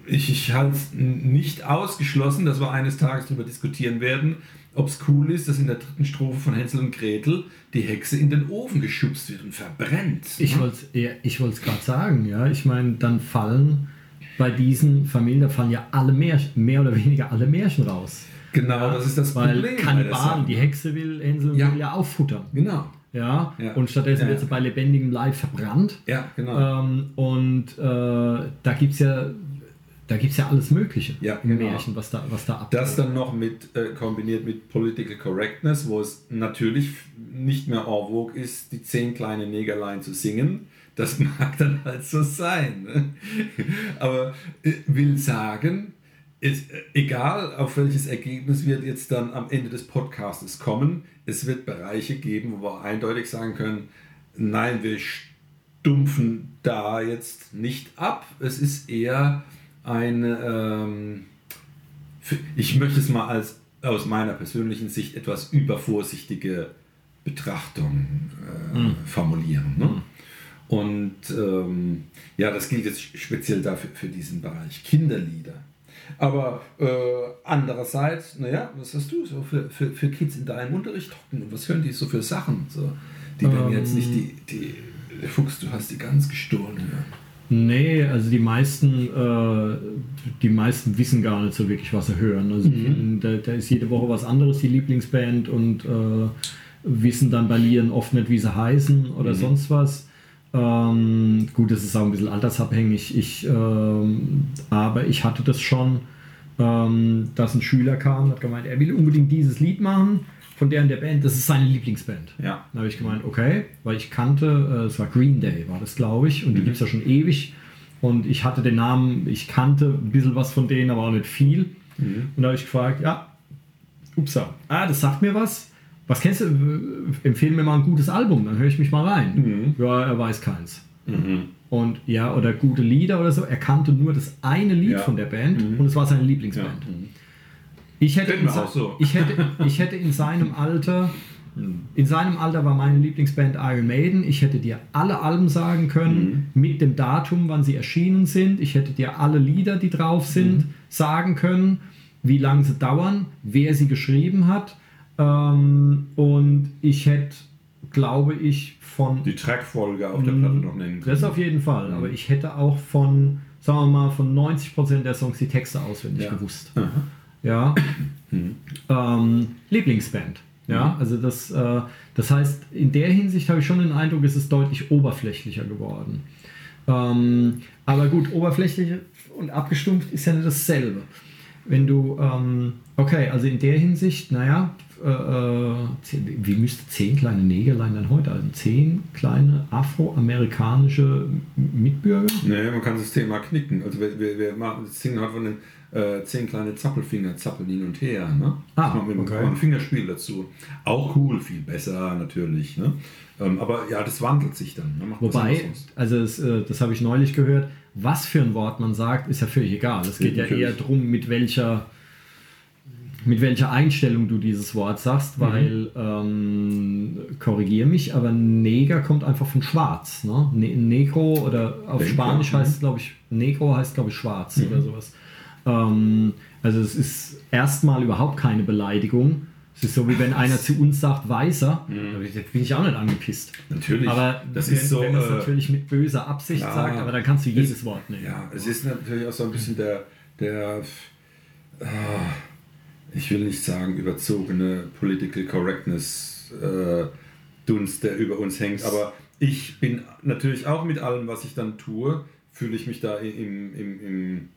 ich, ich halte es nicht ausgeschlossen, dass wir eines Tages darüber diskutieren werden, ob es cool ist, dass in der dritten Strophe von Hänsel und Gretel die Hexe in den Ofen geschubst wird und verbrennt. Ich ne? wollte es ich wollt's gerade sagen, ja. Ich meine, dann fallen bei diesen Familien, da fallen ja alle Märchen, mehr oder weniger alle Märchen raus. Genau, das ist das Weil Problem. Kannibalen, die Hexe will Hänsel Ja. will ja auffuttern. Genau. Ja? Ja. Und stattdessen Ja. wird sie bei lebendigem Leib verbrannt. Ja, genau. Ähm, und äh, da gibt es ja, da gibt's ja alles Mögliche Ja, im genau. Märchen, was da, was da abgeht. Das dann noch mit äh, kombiniert mit Political Correctness, wo es natürlich nicht mehr en vogue ist, die zehn kleinen Negerlein zu singen. Das mag dann halt so sein. Ne? Aber äh, will sagen, ist, äh, egal auf welches Ergebnis wir jetzt dann am Ende des Podcasts kommen, es wird Bereiche geben, wo wir eindeutig sagen können, nein, wir stumpfen da jetzt nicht ab. Es ist eher eine, ähm, ich möchte es mal als aus meiner persönlichen Sicht etwas übervorsichtige Betrachtung äh, formulieren. Ne? Und ähm, ja, das gilt jetzt speziell dafür für diesen Bereich Kinderlieder. Aber äh, andererseits, naja, was hast du so für, für, für Kids in deinem Unterricht hocken und was hören die so für Sachen? So, die werden Ähm. jetzt nicht die, die der Fuchs, du hast die ganz gestohlen hören. Nee, also die meisten, äh, die meisten wissen gar nicht so wirklich, was sie hören. Also Mhm. da, da ist jede Woche was anderes, die Lieblingsband und äh, wissen dann bei Lieren oft nicht, wie sie heißen oder Mhm. sonst was. Ähm, gut, das ist auch ein bisschen altersabhängig. Ich, ähm, aber ich hatte das schon, ähm, dass ein Schüler kam und hat gemeint, er will unbedingt dieses Lied machen von der und der Band. Das ist seine Lieblingsband. Ja. Da habe ich gemeint, okay, weil ich kannte, äh, es war Green Day, war das glaube ich, und die gibt es ja schon ewig. Und ich hatte den Namen, ich kannte ein bisschen was von denen, aber auch nicht viel. Und da habe ich gefragt, ja, upsa, ah, das sagt mir was. Was kennst du? Äh, Empfehle mir mal ein gutes Album, dann höre ich mich mal rein. Ja, er weiß keins. Und ja, oder gute Lieder oder so. Er kannte nur das eine Lied Ja. von der Band und es war seine Ja. Ich hätte, in so. ich, hätte, ich hätte in seinem Alter, in seinem Alter war meine Lieblingsband Iron Maiden. Ich hätte dir alle Alben sagen können, mit dem Datum, wann sie erschienen sind. Ich hätte dir alle Lieder, die drauf sind, sagen können, wie lange sie dauern, wer sie geschrieben hat. Ähm, und ich hätte, glaube ich, von Die Trackfolge auf der Platte noch nennen das auf jeden Fall. Aber ich hätte auch von, sagen wir mal, von 90% der Songs die Texte auswendig Ja. gewusst. Ja. ähm, Lieblingsband. Ja, also das, äh, das heißt, in der Hinsicht habe ich schon den Eindruck, es ist deutlich oberflächlicher geworden. Ähm, aber gut, oberflächlich und abgestumpft ist ja nicht dasselbe. Wenn du, ähm, okay, also in der Hinsicht, naja, äh, äh, zehn- wie müsste zehn kleine Negerlein dann heute? Also zehn kleine afroamerikanische Mitbürger? Nee, man kann das Thema knicken. Also wir, wir, wir machen, das singen halt von den äh, zehn kleine Zappelfinger, zappeln hin und her. Ne? Ah, das machen wir mit okay. einem Fingerspiel dazu. Auch cool, viel besser natürlich. Ne? Ähm, aber ja, das wandelt sich dann. Ne? Wobei, also es, äh, das habe ich neulich gehört, was für ein Wort man sagt, ist ja völlig egal. Es geht ja Natürlich. eher darum, mit welcher, mit welcher Einstellung du dieses Wort Mhm. sagst, weil, ähm, korrigier mich, aber Neger kommt einfach von schwarz. Ne? Ne Negro oder auf Denke, Spanisch ja. heißt es, glaube ich, Negro heißt, glaube ich, schwarz Mhm. oder sowas. Ähm, also es ist erstmal überhaupt keine Beleidigung. Es ist so, wie wenn einer zu uns sagt, Weißer, da bin ich auch nicht angepisst. Natürlich. Aber das wenn, ist so. wenn es äh, natürlich mit böser Absicht ja, sagt, aber dann kannst du jedes es- Wort nehmen. Ja, es ist natürlich auch so ein bisschen der, der äh, ich will nicht sagen überzogene Political Correctness äh, Dunst, der über uns hängt, aber ich bin natürlich auch mit allem, was ich dann tue, fühle ich mich da im, im, im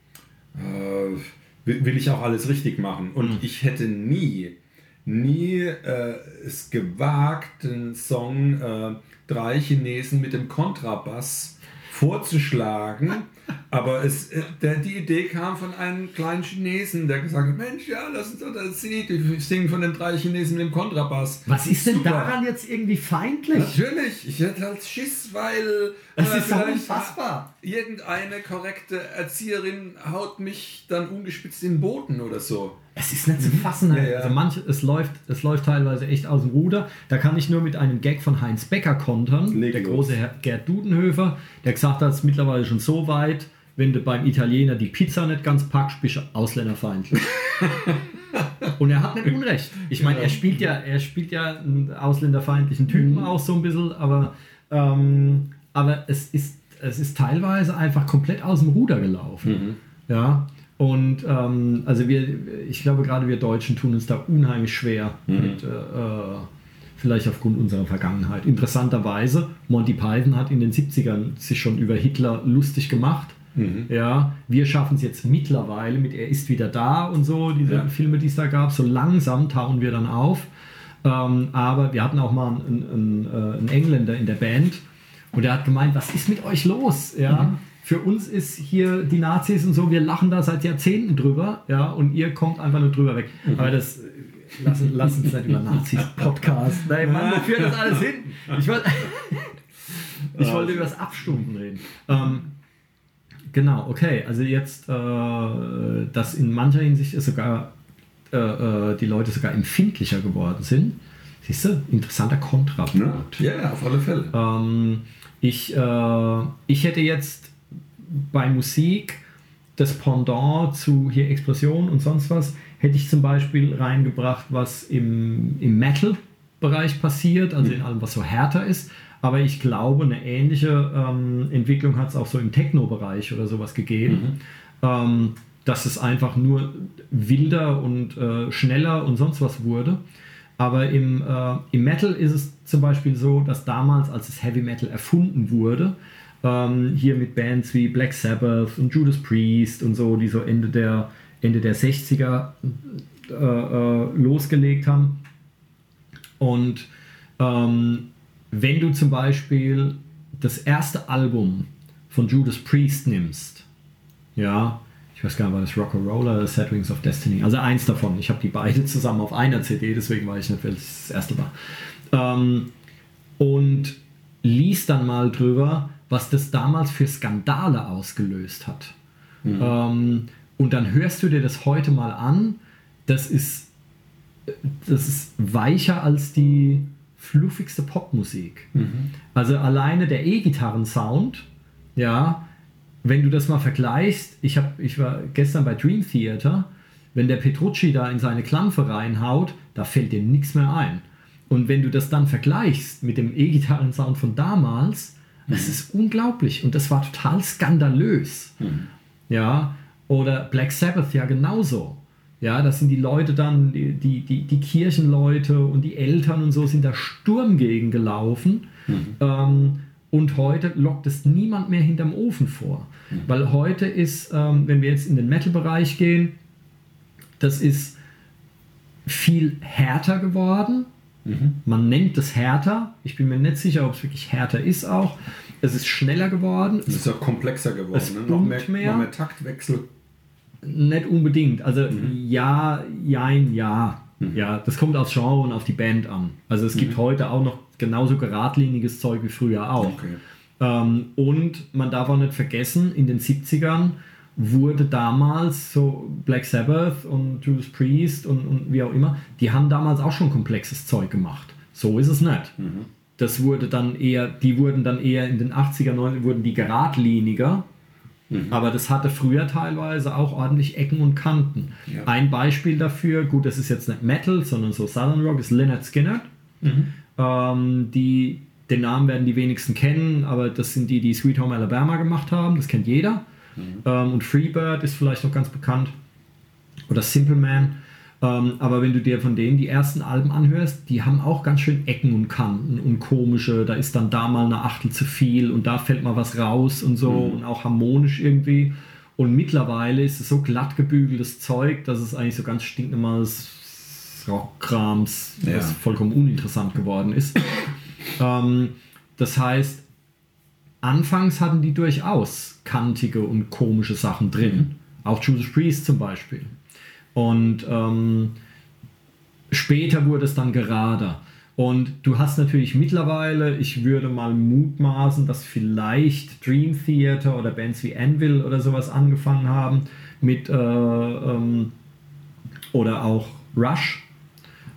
äh, will will ich auch alles richtig machen. Und Mhm. ich hätte nie, nie äh, es gewagt, einen Song äh, Drei Chinesen mit dem Kontrabass vorzuschlagen. Aber es, äh, der, die Idee kam von einem kleinen Chinesen, der gesagt hat, Mensch, ja, lass uns doch das Lied, singen von den drei Chinesen mit dem Kontrabass. Was ist denn Super. daran jetzt irgendwie feindlich? Natürlich, ich hätte halt Schiss, weil Das äh, ist doch unfassbar. irgendeine korrekte Erzieherin haut mich dann ungespitzt in den Boden oder so. Es ist nicht zu fassen. Ja, ja. Also manche, es läuft, es läuft teilweise echt aus dem Ruder. Da kann ich nur mit einem Gag von Heinz Becker kontern, Leg der los. große Herr Gerd Dudenhöfer, der gesagt hat, es ist mittlerweile schon so weit, wenn du beim Italiener die Pizza nicht ganz packst, bist du ausländerfeindlich. Und er hat nicht Unrecht. Ich meine, er spielt ja, er spielt ja einen ausländerfeindlichen Typen Mhm. auch so ein bisschen, aber, ähm, aber es ist, es ist teilweise einfach komplett aus dem Ruder gelaufen. Mhm. Ja. Und ähm, also wir, ich glaube gerade wir Deutschen tun uns da unheimlich schwer mit, äh, vielleicht aufgrund unserer Vergangenheit. Interessanterweise, Monty Python hat in den 70ern sich schon über Hitler lustig gemacht. Ja, wir schaffen es jetzt mittlerweile mit Er ist wieder da und so, diese Ja. Filme, die es da gab. So langsam tauen wir dann auf. Ähm, aber wir hatten auch mal einen, einen, äh, einen Engländer in der Band und der hat gemeint, was ist mit euch los? Ja, für uns ist hier die Nazis und so, wir lachen da seit Jahrzehnten drüber, ja, und ihr kommt einfach nur drüber weg. Aber das lassen, lassen uns nicht über Nazis Podcast. Nein, Mann, wo führt das alles hin? Ich wollte, ich wollte über das Abstumpfen reden. Ähm, Genau, okay. Also jetzt, äh, dass in mancher Hinsicht ist sogar äh, äh, die Leute sogar empfindlicher geworden sind. Siehst du, interessanter Kontrapunkt. Ja, ja, auf alle Fälle. Ähm, ich, äh, ich hätte jetzt bei Musik das Pendant zu hier Explosion und sonst was, hätte ich zum Beispiel reingebracht, was im, im Metal-Bereich passiert, also in allem, was so härter ist. Aber ich glaube, eine ähnliche ähm, Entwicklung hat es auch so im Techno-Bereich oder sowas gegeben. Ähm, dass es einfach nur wilder und äh, schneller und sonst was wurde. Aber im, äh, im Metal ist es zum Beispiel so, dass damals, als das Heavy Metal erfunden wurde, ähm, hier mit Bands wie Black Sabbath und Judas Priest und so, die so Ende der, Ende der 60er äh, äh, losgelegt haben. Und ähm, wenn du zum Beispiel das erste Album von Judas Priest nimmst, ja, ich weiß gar nicht, war das Rock'n'Roller oder Sad Wings of Destiny, also eins davon. Ich habe die beide zusammen auf einer CD, deswegen weiß ich nicht, welches das erste war. Ähm, und lies dann mal drüber, was das damals für Skandale ausgelöst hat. Mhm. Ähm, und dann hörst du dir das heute mal an. Das ist, das ist weicher als die fluffigste Popmusik. Mhm. Also alleine der E-Gitarren-Sound, ja, wenn du das mal vergleichst, ich, hab, ich war gestern bei Dream Theater, wenn der Petrucci da in seine Klampfe reinhaut, da fällt dir nichts mehr ein. Und wenn du das dann vergleichst mit dem E-Gitarren-Sound von damals, mhm. das ist unglaublich und das war total skandalös. Mhm. Ja, oder Black Sabbath ja genauso. Ja, das sind die Leute dann, die, die, die, die Kirchenleute und die Eltern und so sind da Sturm gegen gelaufen. Mhm. Ähm, und heute lockt es niemand mehr hinterm Ofen vor. Mhm. Weil heute ist, ähm, wenn wir jetzt in den Metal-Bereich gehen, das ist viel härter geworden. Mhm. Man nennt es härter. Ich bin mir nicht sicher, ob es wirklich härter ist auch. Es ist schneller geworden. Es ist auch komplexer geworden. Es ne? noch, mehr, mehr. noch mehr Taktwechsel. Nicht unbedingt. Also mhm. ja, jein, ja. Mhm. Ja, das kommt aufs Genre und auf die Band an. Also es gibt mhm. heute auch noch genauso geradliniges Zeug wie früher auch. Okay. Ähm, und man darf auch nicht vergessen, in den 70ern wurde damals so Black Sabbath und Judas Priest und, und wie auch immer, die haben damals auch schon komplexes Zeug gemacht. So ist es nicht. Mhm. Das wurde dann eher, die wurden dann eher in den 80er, 90er wurden die geradliniger Mhm. Aber das hatte früher teilweise auch ordentlich Ecken und Kanten. Ja. Ein Beispiel dafür, gut, das ist jetzt nicht Metal, sondern so Southern Rock, ist Leonard Skinner. Mhm. Ähm, die, den Namen werden die wenigsten kennen, aber das sind die, die Sweet Home Alabama gemacht haben. Das kennt jeder. Mhm. Ähm, und Freebird ist vielleicht noch ganz bekannt. Oder Simple Man. Ähm, aber wenn du dir von denen die ersten Alben anhörst, die haben auch ganz schön Ecken und Kanten und komische, da ist dann da mal eine Achtel zu viel und da fällt mal was raus und so mhm. und auch harmonisch irgendwie. Und mittlerweile ist es so glatt gebügeltes Zeug, dass es eigentlich so ganz stinknormales Rockkrams, ja. was vollkommen uninteressant geworden ist. ähm, das heißt, anfangs hatten die durchaus kantige und komische Sachen drin. Mhm. Auch Judas Priest zum Beispiel. Und ähm, später wurde es dann gerader. Und du hast natürlich mittlerweile, ich würde mal mutmaßen, dass vielleicht Dream Theater oder Bands wie Anvil oder sowas angefangen haben mit, äh, ähm, oder auch Rush,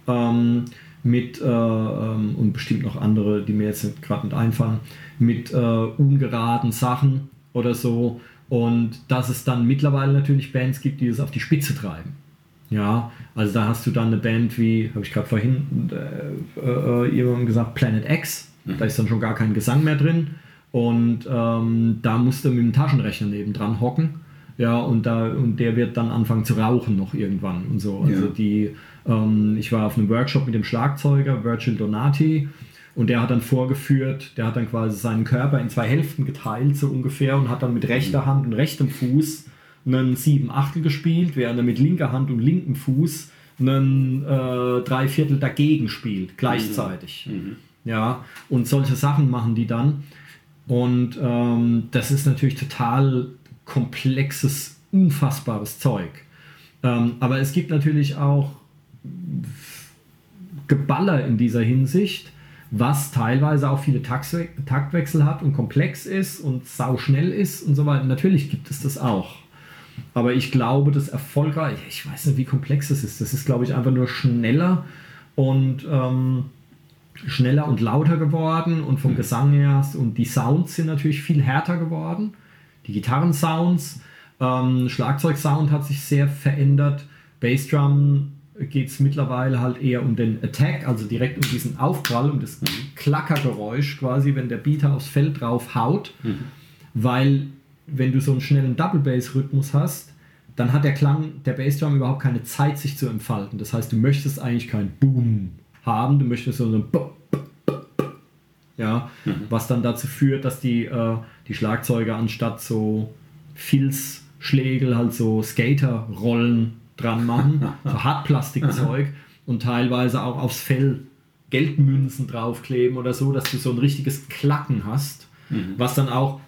ähm, mit, äh, ähm, und bestimmt noch andere, die mir jetzt gerade nicht einfallen, mit äh, ungeraden Sachen oder so. Und dass es dann mittlerweile natürlich Bands gibt, die es auf die Spitze treiben. Ja, also da hast du dann eine Band wie, habe ich gerade vorhin äh, äh, jemandem gesagt, Planet X. Mhm. Da ist dann schon gar kein Gesang mehr drin. Und ähm, da musst du mit dem Taschenrechner nebendran hocken. Ja, und, da, und der wird dann anfangen zu rauchen noch irgendwann und so. Also ja. die, ähm, ich war auf einem Workshop mit dem Schlagzeuger Virgil Donati und der hat dann vorgeführt, der hat dann quasi seinen Körper in zwei Hälften geteilt, so ungefähr, und hat dann mit rechter Hand und rechtem Fuß einen 7 Achtel gespielt, während er mit linker Hand und linkem Fuß einen äh, Dreiviertel dagegen spielt, gleichzeitig. Mhm. mhm. Ja, und solche Sachen machen die dann. Und ähm, das ist natürlich total komplexes, unfassbares Zeug. Ähm, aber es gibt natürlich auch Geballer in dieser Hinsicht, was teilweise auch viele Taktwechsel hat und komplex ist und sau schnell ist und so weiter. Natürlich gibt es das auch. Aber ich glaube, das erfolgreich, ich weiß nicht, wie komplex das ist. Das ist, glaube ich, einfach nur schneller und ähm, schneller und lauter geworden und vom Gesang her und die Sounds sind natürlich viel härter geworden. Die Gitarrensounds, ähm, Schlagzeugsound hat sich sehr verändert. Bassdrum geht es mittlerweile halt eher um den Attack, also direkt um diesen Aufprall, um das Klackergeräusch quasi, wenn der Beater aufs Feld drauf haut, mhm. weil wenn du so einen schnellen Double Bass Rhythmus hast, dann hat der Klang der Bassdrum überhaupt keine Zeit, sich zu entfalten. Das heißt, du möchtest eigentlich kein Boom, haben. Du möchtest so ein ja, was dann dazu führt, dass die, äh, die Schlagzeuger anstatt so Filzschlägel halt so Skaterrollen dran machen, so Hartplastikzeug und teilweise auch aufs Fell Geldmünzen draufkleben oder so, dass du so ein richtiges Klacken hast, mhm. was dann auch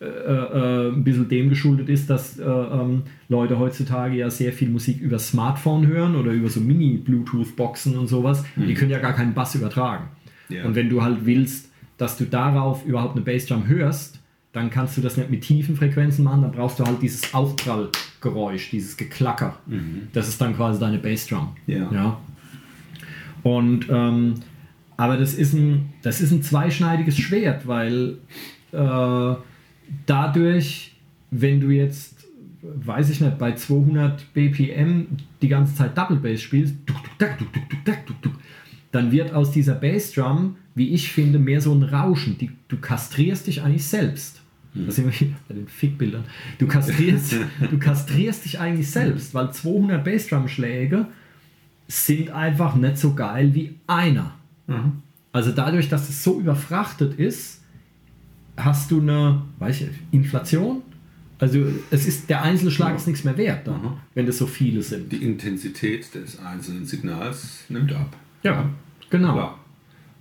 äh, äh, ein bisschen dem geschuldet ist, dass äh, ähm, Leute heutzutage ja sehr viel Musik über Smartphone hören oder über so Mini-Bluetooth-Boxen und sowas. Mhm. Die können ja gar keinen Bass übertragen. Ja. Und wenn du halt willst, dass du darauf überhaupt eine Bassdrum hörst, dann kannst du das nicht mit tiefen Frequenzen machen, dann brauchst du halt dieses Aufprallgeräusch, dieses Geklacker. Mhm. Das ist dann quasi deine Bassdrum. Ja. ja. Und ähm, aber das ist ein, das ist ein zweischneidiges Schwert, weil äh, dadurch, wenn du jetzt, weiß ich nicht, bei 200 BPM die ganze Zeit Double Bass spielst, dann wird aus dieser Bassdrum, wie ich finde, mehr so ein Rauschen. Die, du kastrierst dich eigentlich selbst. Hm. Das sind wir bei den Fickbildern. Du kastrierst, du kastrierst dich eigentlich selbst, weil 200 Bassdrum-Schläge sind einfach nicht so geil wie einer. Mhm. Also dadurch, dass es so überfrachtet ist, hast du eine weiß ich, Inflation. Also es ist der einzelne Schlag ist nichts mehr wert, dann, mhm. wenn das so viele sind. Die Intensität des einzelnen Signals nimmt ab. Ja, genau. Klar.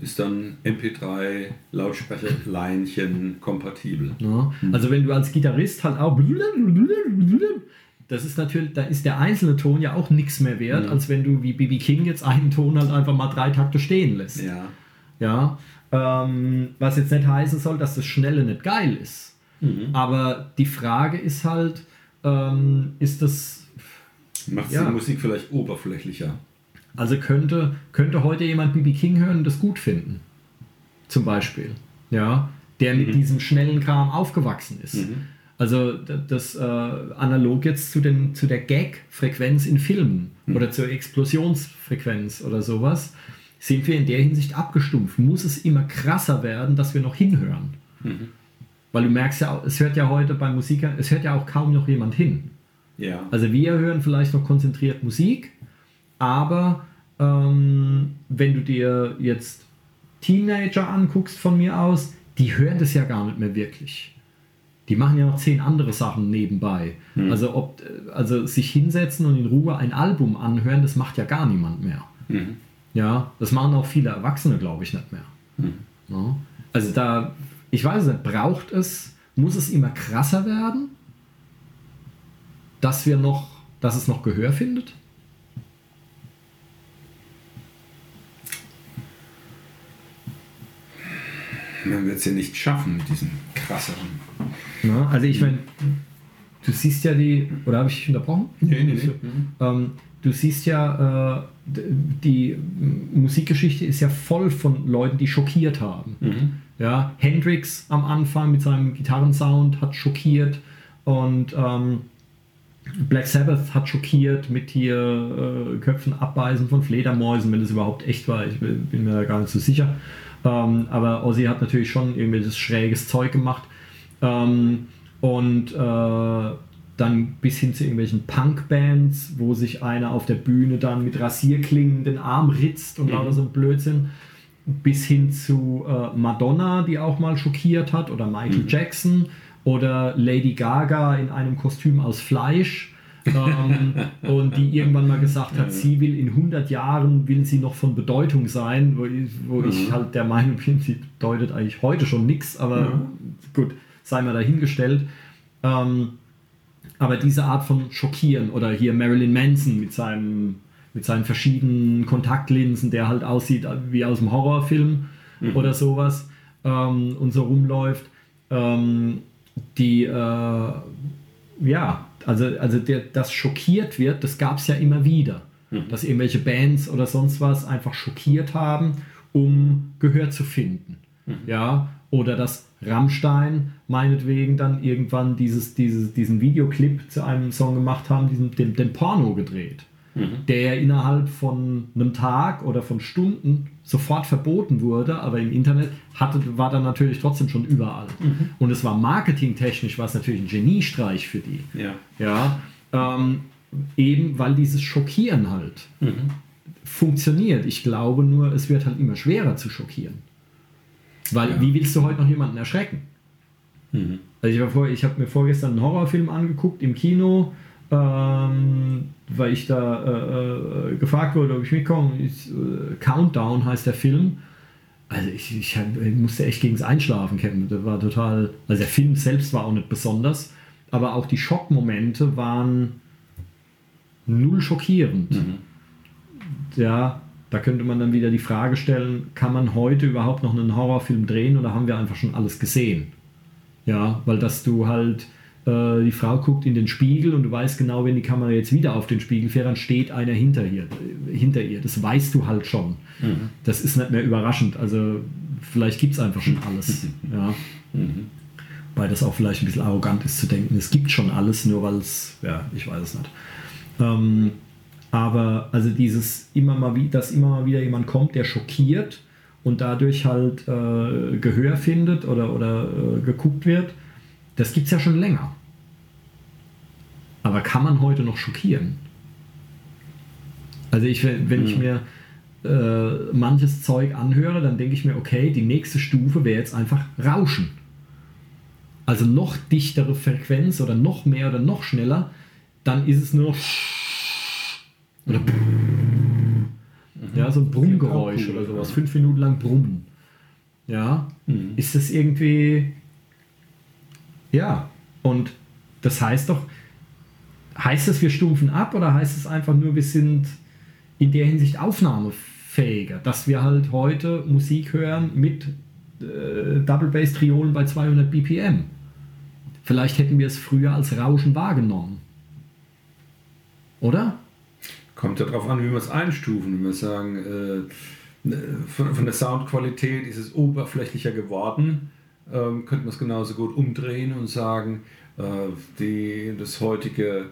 Ist dann MP3 Lautsprecher Leinchen kompatibel. Ja. Also wenn du als Gitarrist halt auch das ist natürlich, da ist der einzelne Ton ja auch nichts mehr wert, mhm. als wenn du wie BB King jetzt einen Ton halt einfach mal drei Takte stehen lässt. Ja. Ja. Ähm, was jetzt nicht heißen soll, dass das Schnelle nicht geil ist. Mhm. Aber die Frage ist halt, ähm, ist das. Macht ja. die Musik vielleicht oberflächlicher? Also könnte, könnte heute jemand BB King hören und das gut finden. Zum Beispiel. Ja. Der mhm. mit diesem schnellen Kram aufgewachsen ist. Mhm. Also das äh, analog jetzt zu, den, zu der Gag-Frequenz in Filmen mhm. oder zur Explosionsfrequenz oder sowas, sind wir in der Hinsicht abgestumpft. Muss es immer krasser werden, dass wir noch hinhören? Mhm. Weil du merkst ja, es hört ja heute bei Musikern, es hört ja auch kaum noch jemand hin. Ja. Also wir hören vielleicht noch konzentriert Musik, aber wenn du dir jetzt Teenager anguckst von mir aus, die hören das ja gar nicht mehr wirklich die machen ja noch zehn andere Sachen nebenbei. Mhm. Also, ob, also sich hinsetzen und in Ruhe ein Album anhören, das macht ja gar niemand mehr. Mhm. Ja, das machen auch viele Erwachsene, glaube ich, nicht mehr. Mhm. Ja. Also da, ich weiß nicht, braucht es, muss es immer krasser werden, dass wir noch, dass es noch Gehör findet? Man wird es ja nicht schaffen mit diesen krasseren na, also ich meine, du siehst ja die, oder habe ich dich unterbrochen? Nee, nee, nee. Ähm, du siehst ja, äh, die Musikgeschichte ist ja voll von Leuten, die schockiert haben. Mhm. Ja, Hendrix am Anfang mit seinem Gitarrensound hat schockiert und ähm, Black Sabbath hat schockiert mit hier äh, Köpfen abbeißen von Fledermäusen, wenn das überhaupt echt war. Ich bin mir da gar nicht so sicher. Ähm, aber Ozzy hat natürlich schon irgendwelches schräges Zeug gemacht. Ähm, und äh, dann bis hin zu irgendwelchen Punkbands, wo sich einer auf der Bühne dann mit Rasierklingen den Arm ritzt und mhm. lauter so ein Blödsinn. Bis hin zu äh, Madonna, die auch mal schockiert hat, oder Michael mhm. Jackson oder Lady Gaga in einem Kostüm aus Fleisch. Ähm, und die irgendwann mal gesagt hat, sie will in 100 Jahren will sie noch von Bedeutung sein, wo, ich, wo mhm. ich halt der Meinung bin, sie bedeutet eigentlich heute schon nichts, aber mhm. gut sei mal dahingestellt. Ähm, aber diese Art von Schockieren oder hier Marilyn Manson mit, seinem, mit seinen verschiedenen Kontaktlinsen, der halt aussieht wie aus dem Horrorfilm mhm. oder sowas ähm, und so rumläuft, ähm, die, äh, ja, also, also der, das schockiert wird, das gab es ja immer wieder. Mhm. Dass irgendwelche Bands oder sonst was einfach schockiert haben, um Gehör zu finden. Mhm. Ja, oder dass Rammstein meinetwegen dann irgendwann dieses, dieses, diesen Videoclip zu einem Song gemacht haben, diesen, den, den Porno gedreht, mhm. der innerhalb von einem Tag oder von Stunden sofort verboten wurde, aber im Internet hatte, war dann natürlich trotzdem schon überall. Mhm. Und es war marketingtechnisch, war es natürlich ein Geniestreich für die. Ja. ja ähm, eben weil dieses Schockieren halt. Mhm funktioniert. Ich glaube nur, es wird halt immer schwerer zu schockieren. Weil, Ja. wie willst du heute noch jemanden erschrecken? Mhm. Also ich, war vor, ich habe mir vorgestern einen Horrorfilm angeguckt im Kino, ähm, weil ich da äh, äh, gefragt wurde, ob ich mitkomme. Ich, äh, Countdown heißt der Film. Also ich, ich, hab, ich musste echt gegen das Einschlafen kämpfen. Das war total. Also der Film selbst war auch nicht besonders, aber auch die Schockmomente waren null schockierend. Ja, da könnte man dann wieder die Frage stellen, kann man heute überhaupt noch einen Horrorfilm drehen oder haben wir einfach schon alles gesehen? Ja, weil dass du halt, äh, die Frau guckt in den Spiegel und du weißt genau, wenn die Kamera jetzt wieder auf den Spiegel fährt, dann steht einer hinter ihr. Hinter ihr. Das weißt du halt schon. Das ist nicht mehr überraschend. Also vielleicht gibt es einfach schon alles. ja. Weil das auch vielleicht ein bisschen arrogant ist zu denken, es gibt schon alles, nur weil es, ja, ich weiß es nicht. Ähm, aber also dieses immer mal wieder, dass immer mal wieder jemand kommt, der schockiert und dadurch halt äh, Gehör findet oder, oder äh, geguckt wird, das gibt es ja schon länger. Aber kann man heute noch schockieren? Also ich, wenn ich mir äh, manches Zeug anhöre, dann denke ich mir, okay, die nächste Stufe wäre jetzt einfach Rauschen. Also noch dichtere Frequenz oder noch mehr oder noch schneller, dann ist es nur noch oder ja, so ein Brummgeräusch auch cool, oder sowas, fünf Minuten lang brummen. Ja, ist das irgendwie ja, und das heißt doch, heißt das, wir stumpfen ab oder heißt es einfach nur, wir sind in der Hinsicht aufnahmefähiger, dass wir halt heute Musik hören mit äh, Double Bass Triolen bei 200 BPM. Vielleicht hätten wir es früher als Rauschen wahrgenommen. Oder? Kommt ja darauf an, wie wir es einstufen. Wenn wir sagen, äh, von, von der Soundqualität ist es oberflächlicher geworden, ähm, könnte man es genauso gut umdrehen und sagen, äh, die, das heutige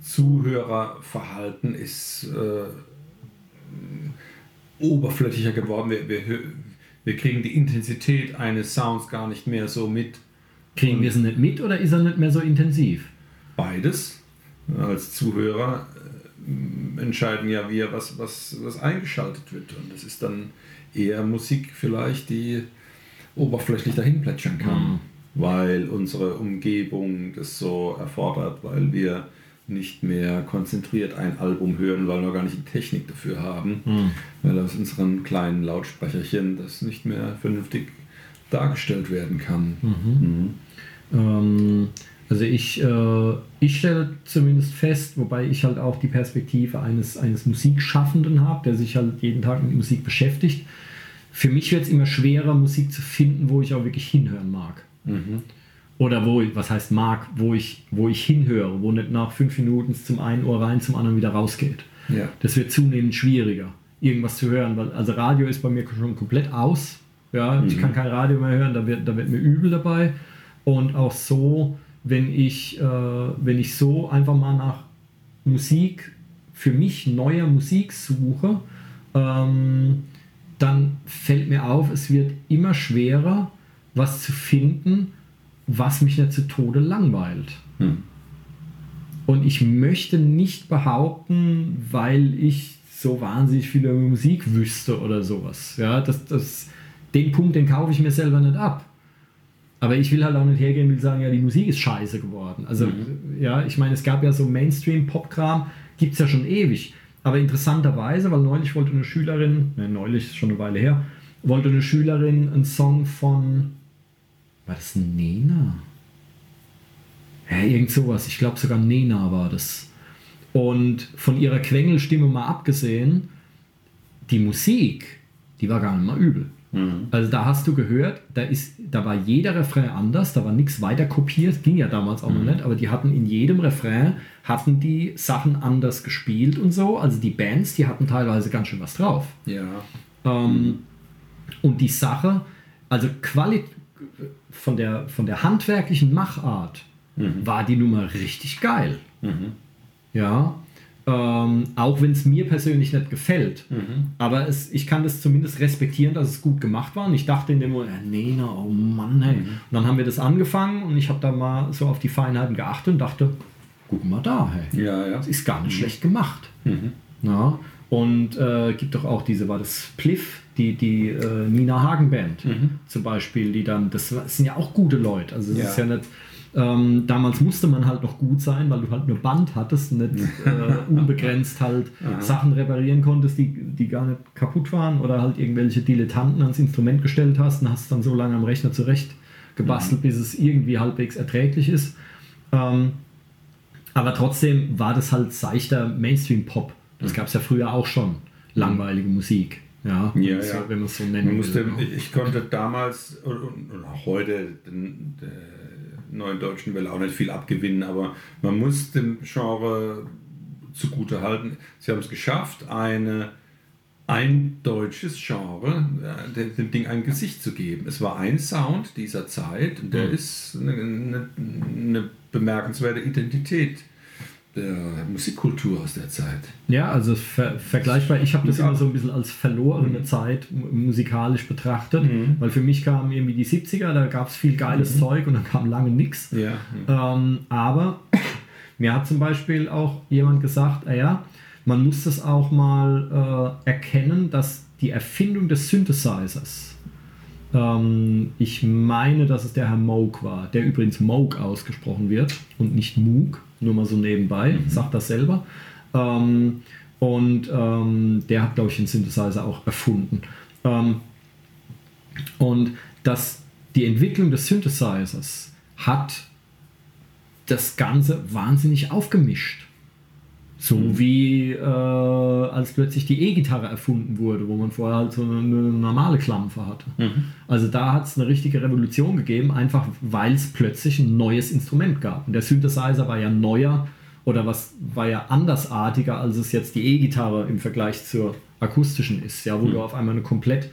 Zuhörerverhalten ist äh, oberflächlicher geworden. Wir, wir, wir kriegen die Intensität eines Sounds gar nicht mehr so mit. Kriegen wir es nicht mit oder ist er nicht mehr so intensiv? Beides. Als Zuhörer äh, entscheiden ja wir, was, was, was eingeschaltet wird. Und das ist dann eher Musik vielleicht, die oberflächlich dahin plätschern kann, weil unsere Umgebung das so erfordert, weil wir nicht mehr konzentriert ein Album hören, weil wir gar nicht die Technik dafür haben, weil aus unseren kleinen Lautsprecherchen das nicht mehr vernünftig dargestellt werden kann. Mhm. Ähm, also ich, äh, ich stelle zumindest fest, wobei ich halt auch die Perspektive eines, eines Musikschaffenden habe, der sich halt jeden Tag mit Musik beschäftigt. Für mich wird es immer schwerer, Musik zu finden, wo ich auch wirklich hinhören mag. Oder wo, was heißt mag, wo ich, wo ich hinhöre, wo nicht nach fünf Minuten zum einen Ohr rein, zum anderen wieder rausgeht. Ja. Das wird zunehmend schwieriger, irgendwas zu hören, weil also Radio ist bei mir schon komplett aus. Ja, ich kann kein Radio mehr hören, da wird, da wird mir übel dabei. Und auch so, wenn ich, äh, wenn ich so einfach mal nach Musik, für mich neuer Musik suche, ähm, dann fällt mir auf, es wird immer schwerer, was zu finden, was mich nicht zu Tode langweilt. Hm. Und ich möchte nicht behaupten, weil ich so wahnsinnig viel über Musik wüsste oder sowas. Ja, das, das, den Punkt, den kaufe ich mir selber nicht ab. Aber ich will halt auch nicht hergehen und will sagen, ja, die Musik ist scheiße geworden. Also, ja, ich meine, es gab ja so Mainstream-Pop-Kram, gibt es ja schon ewig. Aber interessanterweise, weil neulich wollte eine Schülerin, ne, neulich ist schon eine Weile her, wollte eine Schülerin einen Song von, war das Nena? Ja, irgend sowas. Ich glaube sogar Nena war das. Und von ihrer Quengelstimme mal abgesehen, die Musik, die war gar nicht mal übel. Also da hast du gehört, da, ist, da war jeder Refrain anders, da war nichts weiter kopiert, ging ja damals auch noch nicht, aber die hatten in jedem Refrain, hatten die Sachen anders gespielt und so. Also die Bands, die hatten teilweise ganz schön was drauf. Ja. Ähm, und die Sache, also Quali von der, von der handwerklichen Machart war die Nummer richtig geil. Ja. Ähm, auch wenn es mir persönlich nicht gefällt. Aber es, ich kann das zumindest respektieren, dass es gut gemacht war. Und ich dachte in dem Moment, äh, nee, na, oh Mann, hey. Und dann haben wir das angefangen und ich habe da mal so auf die Feinheiten geachtet und dachte, guck mal da, hey. Ja, ja. Das ist gar nicht schlecht gemacht. Mhm. Ja, Und äh, gibt doch auch diese, war das Pliff, die, die äh, Nina Hagen Band Mhm. zum Beispiel, die dann, das sind ja auch gute Leute. Also es Ja. ist ja nicht, ähm, damals musste man halt noch gut sein, weil du halt nur Band hattest und nicht äh, unbegrenzt halt Sachen reparieren konntest, die, die gar nicht kaputt waren oder halt irgendwelche Dilettanten ans Instrument gestellt hast und hast dann so lange am Rechner zurecht gebastelt, bis es irgendwie halbwegs erträglich ist. Ähm, aber trotzdem war das halt seichter Mainstream-Pop. Das gab es ja früher auch schon. Langweilige Musik. Ja, Mhm. Ja, so, ja. wenn man es so nennen Man musste, will. ne? ich konnte damals und, und und auch heute den, der neuen deutschen Welle auch nicht viel abgewinnen, aber man muss dem Genre zugute halten. Sie haben es geschafft, eine, ein deutsches Genre, äh, dem, Ding ein Gesicht zu geben. Es war ein Sound dieser Zeit und der Mhm. ist eine, eine, eine bemerkenswerte Identität der Musikkultur aus der Zeit. Ja, also ver vergleichbar. Ich habe das immer so ein bisschen als verlorene Zeit mu- musikalisch betrachtet, Mhm. weil für mich kamen irgendwie die 70er, da gab es viel geiles Zeug und dann kam lange nichts. Ja. Ähm, aber mir hat zum Beispiel auch jemand gesagt, ah ja, man muss das auch mal äh, erkennen, dass die Erfindung des Synthesizers, ähm, ich meine, dass es der Herr Moog war, der übrigens Moog ausgesprochen wird und nicht Moog, nur mal so nebenbei, sagt das selber. Ähm, und ähm, der hat, glaube ich, den Synthesizer auch erfunden. Ähm, und dass die Entwicklung des Synthesizers hat das Ganze wahnsinnig aufgemischt. So wie äh, als plötzlich die E-Gitarre erfunden wurde, wo man vorher halt so eine, eine normale Klampfe hatte. Also da hat es eine richtige Revolution gegeben, einfach weil es plötzlich ein neues Instrument gab. Und der Synthesizer war ja neuer oder was war ja andersartiger, als es jetzt die E-Gitarre im Vergleich zur akustischen ist, ja, wo du auf einmal eine komplett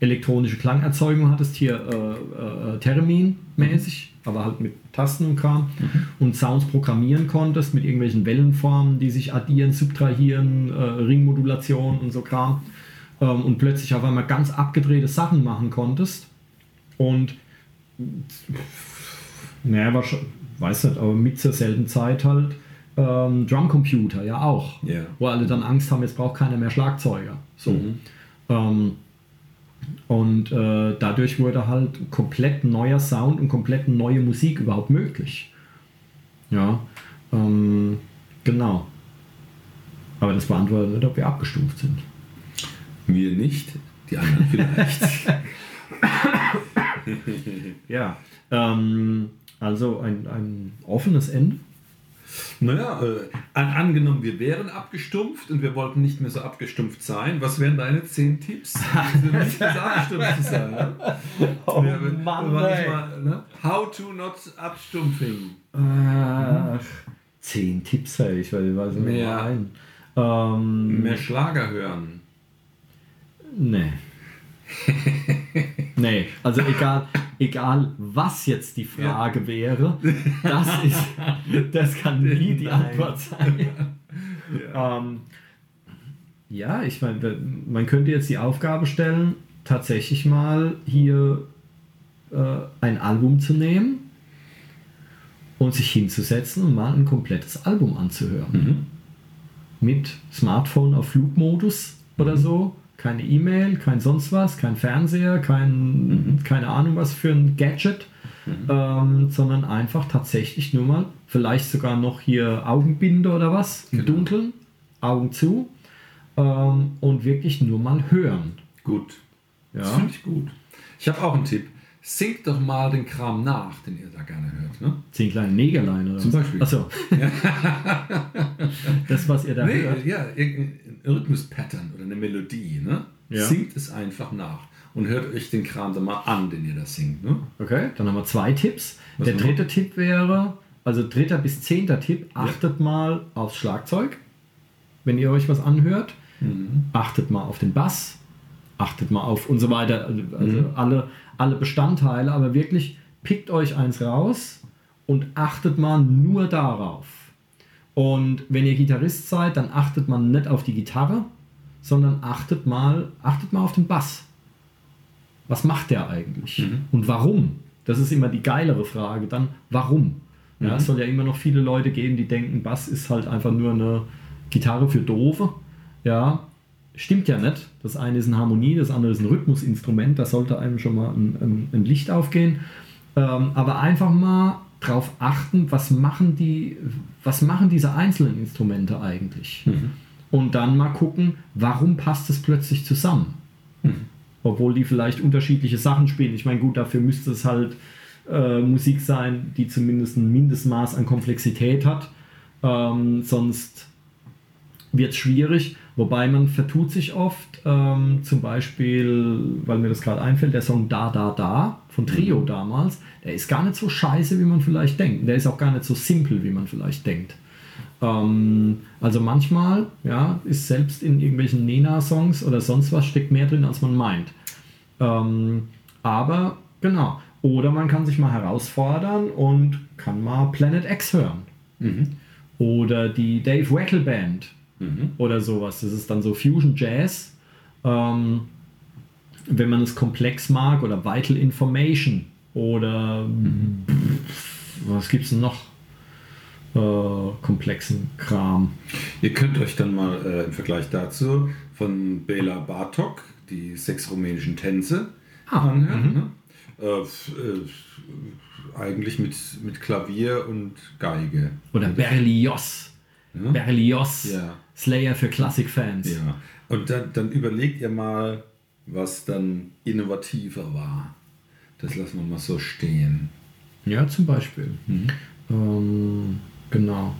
elektronische Klangerzeugung hattest, hier äh, äh, Theremin-mäßig, aber halt mit Tasten und Kram und Sounds programmieren konntest mit irgendwelchen Wellenformen, die sich addieren, subtrahieren, äh, Ringmodulation und so Kram ähm, und plötzlich auf einmal ganz abgedrehte Sachen machen konntest und naja, war schon, weiß nicht, aber mit zur selben Zeit halt ähm, Drumcomputer, ja auch. Ja. Wo alle dann Angst haben, jetzt braucht keiner mehr Schlagzeuger. So. Ähm, und äh, dadurch wurde halt komplett neuer Sound und komplett neue Musik überhaupt möglich. Ja, ähm, genau. Aber das beantwortet nicht, ob wir abgestuft sind. Wir nicht, die anderen vielleicht. Ja. Ähm, also ein, ein offenes Ende. Naja, äh, an, angenommen, wir wären abgestumpft und wir wollten nicht mehr so abgestumpft sein. Was wären deine zehn Tipps, um nicht mehr so abgestumpft zu sein? Ne? Oh wir- Mann, mal, ne? How to not abstumpfing. Ach, zehn Tipps, ey. ich weiß, ich weiß nicht Mehr. ein. Ähm, Mehr Schlager hören. Nee. nee, also egal, egal was jetzt die Frage wäre, das ist, das kann nie die Nein. Antwort sein. Ähm, ja, ich meine, man könnte jetzt die Aufgabe stellen, tatsächlich mal hier äh, ein Album zu nehmen und sich hinzusetzen und mal ein komplettes Album anzuhören mit Smartphone auf Flugmodus oder so. Keine E-Mail, kein sonst was, kein Fernseher, kein, keine Ahnung was für ein Gadget, ähm, sondern einfach tatsächlich nur mal, vielleicht sogar noch hier Augenbinde oder was, im Genau. Dunkeln, Augen zu ähm, und wirklich nur mal hören. Gut. Das Ja. finde ich gut. Ich habe auch einen Tipp. Singt doch mal den Kram nach, den ihr da gerne hört. Ne? Zehn kleine Negerlein oder Zum was? Beispiel. Achso. das, was ihr da Nee, hört. ja, irgendein Rhythmus-Pattern oder eine Melodie. Ne? Ja. Singt es einfach nach und hört euch den Kram dann mal an, den ihr da singt. Ne? Okay, dann haben wir zwei Tipps. Was Der dritte Tipp wäre, also dritter bis zehnter Tipp, achtet mal aufs Schlagzeug, wenn ihr euch was anhört. Mhm. Achtet mal auf den Bass, achtet mal auf und so weiter. Also also Mhm. alle, alle Bestandteile, aber wirklich pickt euch eins raus und achtet mal nur darauf. Und wenn ihr Gitarrist seid, dann achtet man nicht auf die Gitarre, sondern achtet mal, achtet mal auf den Bass. Was macht der eigentlich? Mhm. Und warum? Das ist immer die geilere Frage. Dann, warum? Ja, Mhm. es soll ja immer noch viele Leute geben, die denken, Bass ist halt einfach nur eine Gitarre für Doofe. Ja, stimmt ja nicht. Das eine ist eine Harmonie, das andere ist ein Rhythmusinstrument. Da sollte einem schon mal ein, ein, ein Licht aufgehen. Ähm, aber einfach mal darauf achten, was machen, die, was machen diese einzelnen Instrumente eigentlich. Mhm. Und dann mal gucken, warum passt es plötzlich zusammen. Mhm. Obwohl die vielleicht unterschiedliche Sachen spielen. Ich meine, gut, dafür müsste es halt äh, Musik sein, die zumindest ein Mindestmaß an Komplexität hat. Ähm, sonst wird es schwierig. Wobei man vertut sich oft. Ähm, zum Beispiel, weil mir das gerade einfällt, der Song Da Da Da von Trio Mhm. damals, der ist gar nicht so scheiße, wie man vielleicht denkt. Der ist auch gar nicht so simpel, wie man vielleicht denkt. Ähm, also manchmal, ja, ist selbst in irgendwelchen Nena-Songs oder sonst was steckt mehr drin, als man meint. Ähm, aber genau. Oder man kann sich mal herausfordern und kann mal Planet X hören. Mhm. Oder die Dave Wackel Band Mhm. oder sowas. Das ist dann so Fusion Jazz. Ähm, wenn man es komplex mag oder Vital Information oder was gibt es noch? Äh, komplexen Kram. Ihr könnt euch dann mal äh, im Vergleich dazu von Bela Bartok die sechs rumänischen Tänze Ah, anhören. mhm. Ne? Äh, äh, eigentlich mit, mit Klavier und Geige. Oder Berlioz. Ja? Berlioz. Ja. Slayer für Klassikfans. Ja. Und dann, dann überlegt ihr mal, was dann innovativer war. Das lassen wir mal so stehen. Ja, zum Beispiel. Ähm, genau.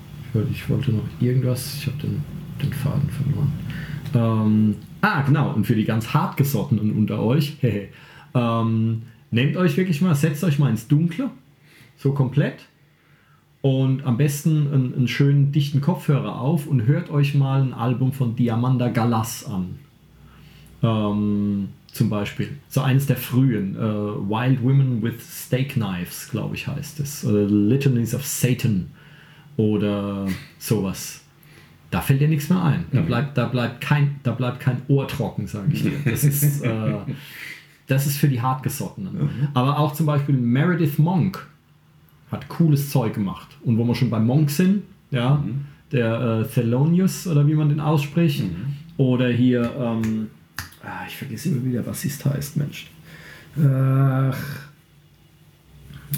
Ich wollte, noch irgendwas. Ich habe den, den Faden verloren. Ähm, ah, genau. Und für die ganz hartgesottenen unter euch, hehe, ähm, nehmt euch wirklich mal, setzt euch mal ins Dunkle, so komplett. Und am besten einen, einen schönen dichten Kopfhörer auf und hört euch mal ein Album von Diamanda Galas an. Ähm, zum Beispiel. So eines der frühen. Äh, Wild Women with Steak Knives, glaube ich, heißt es. Oder Litanies of Satan. Oder sowas. Da fällt dir nichts mehr ein. Da bleibt, da bleibt, kein, da bleibt kein Ohr trocken, sage ich dir. Das ist, äh, das ist für die Hartgesottenen. Aber auch zum Beispiel Meredith Monk hat cooles Zeug gemacht. Und wo wir schon bei Monk sind, ja, der äh, Thelonious oder wie man den ausspricht, oder hier, ähm, ah, ich vergesse immer, wie der Bassist heißt, Mensch. Ach,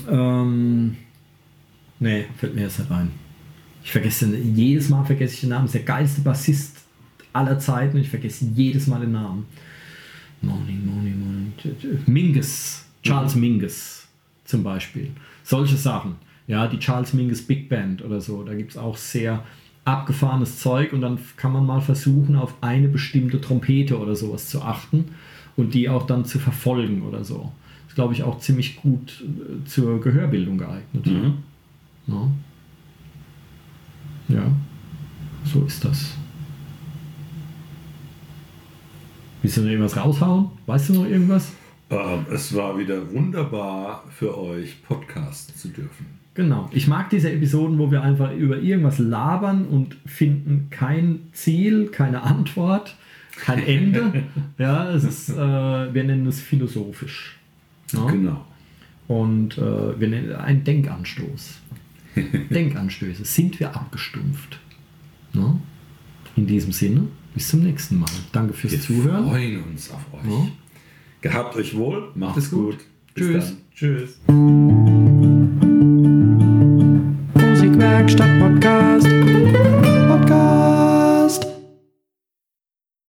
ähm, nee, fällt mir jetzt nicht ein. Ich vergesse jedes Mal vergesse ich den Namen. Das ist der geilste Bassist aller Zeiten und ich vergesse jedes Mal den Namen. Morning, morning, morning. Mingus, Charles Mingus zum Beispiel. Solche Sachen. Ja, die Charles Mingus Big Band oder so. Da gibt es auch sehr abgefahrenes Zeug und dann kann man mal versuchen, auf eine bestimmte Trompete oder sowas zu achten und die auch dann zu verfolgen oder so. Ist, glaube ich, auch ziemlich gut äh, zur Gehörbildung geeignet. Mhm. Ja. ja, so ist das. Willst du noch irgendwas raushauen? Weißt du noch irgendwas? Ähm, es war wieder wunderbar für euch, podcasten zu dürfen. Genau. Ich mag diese Episoden, wo wir einfach über irgendwas labern und finden kein Ziel, keine Antwort, kein Ende. ja, es ist, äh, wir nennen es philosophisch. Ja? Genau. Und äh, wir nennen ein Denkanstoß. Denkanstöße. Sind wir abgestumpft? Ne? In diesem Sinne, bis zum nächsten Mal. Danke fürs Wir Zuhören. freuen uns auf euch. Ja. Gehabt euch wohl, macht es gut. gut. Bis Tschüss. dann. Tschüss. Musikwerkstatt Podcast.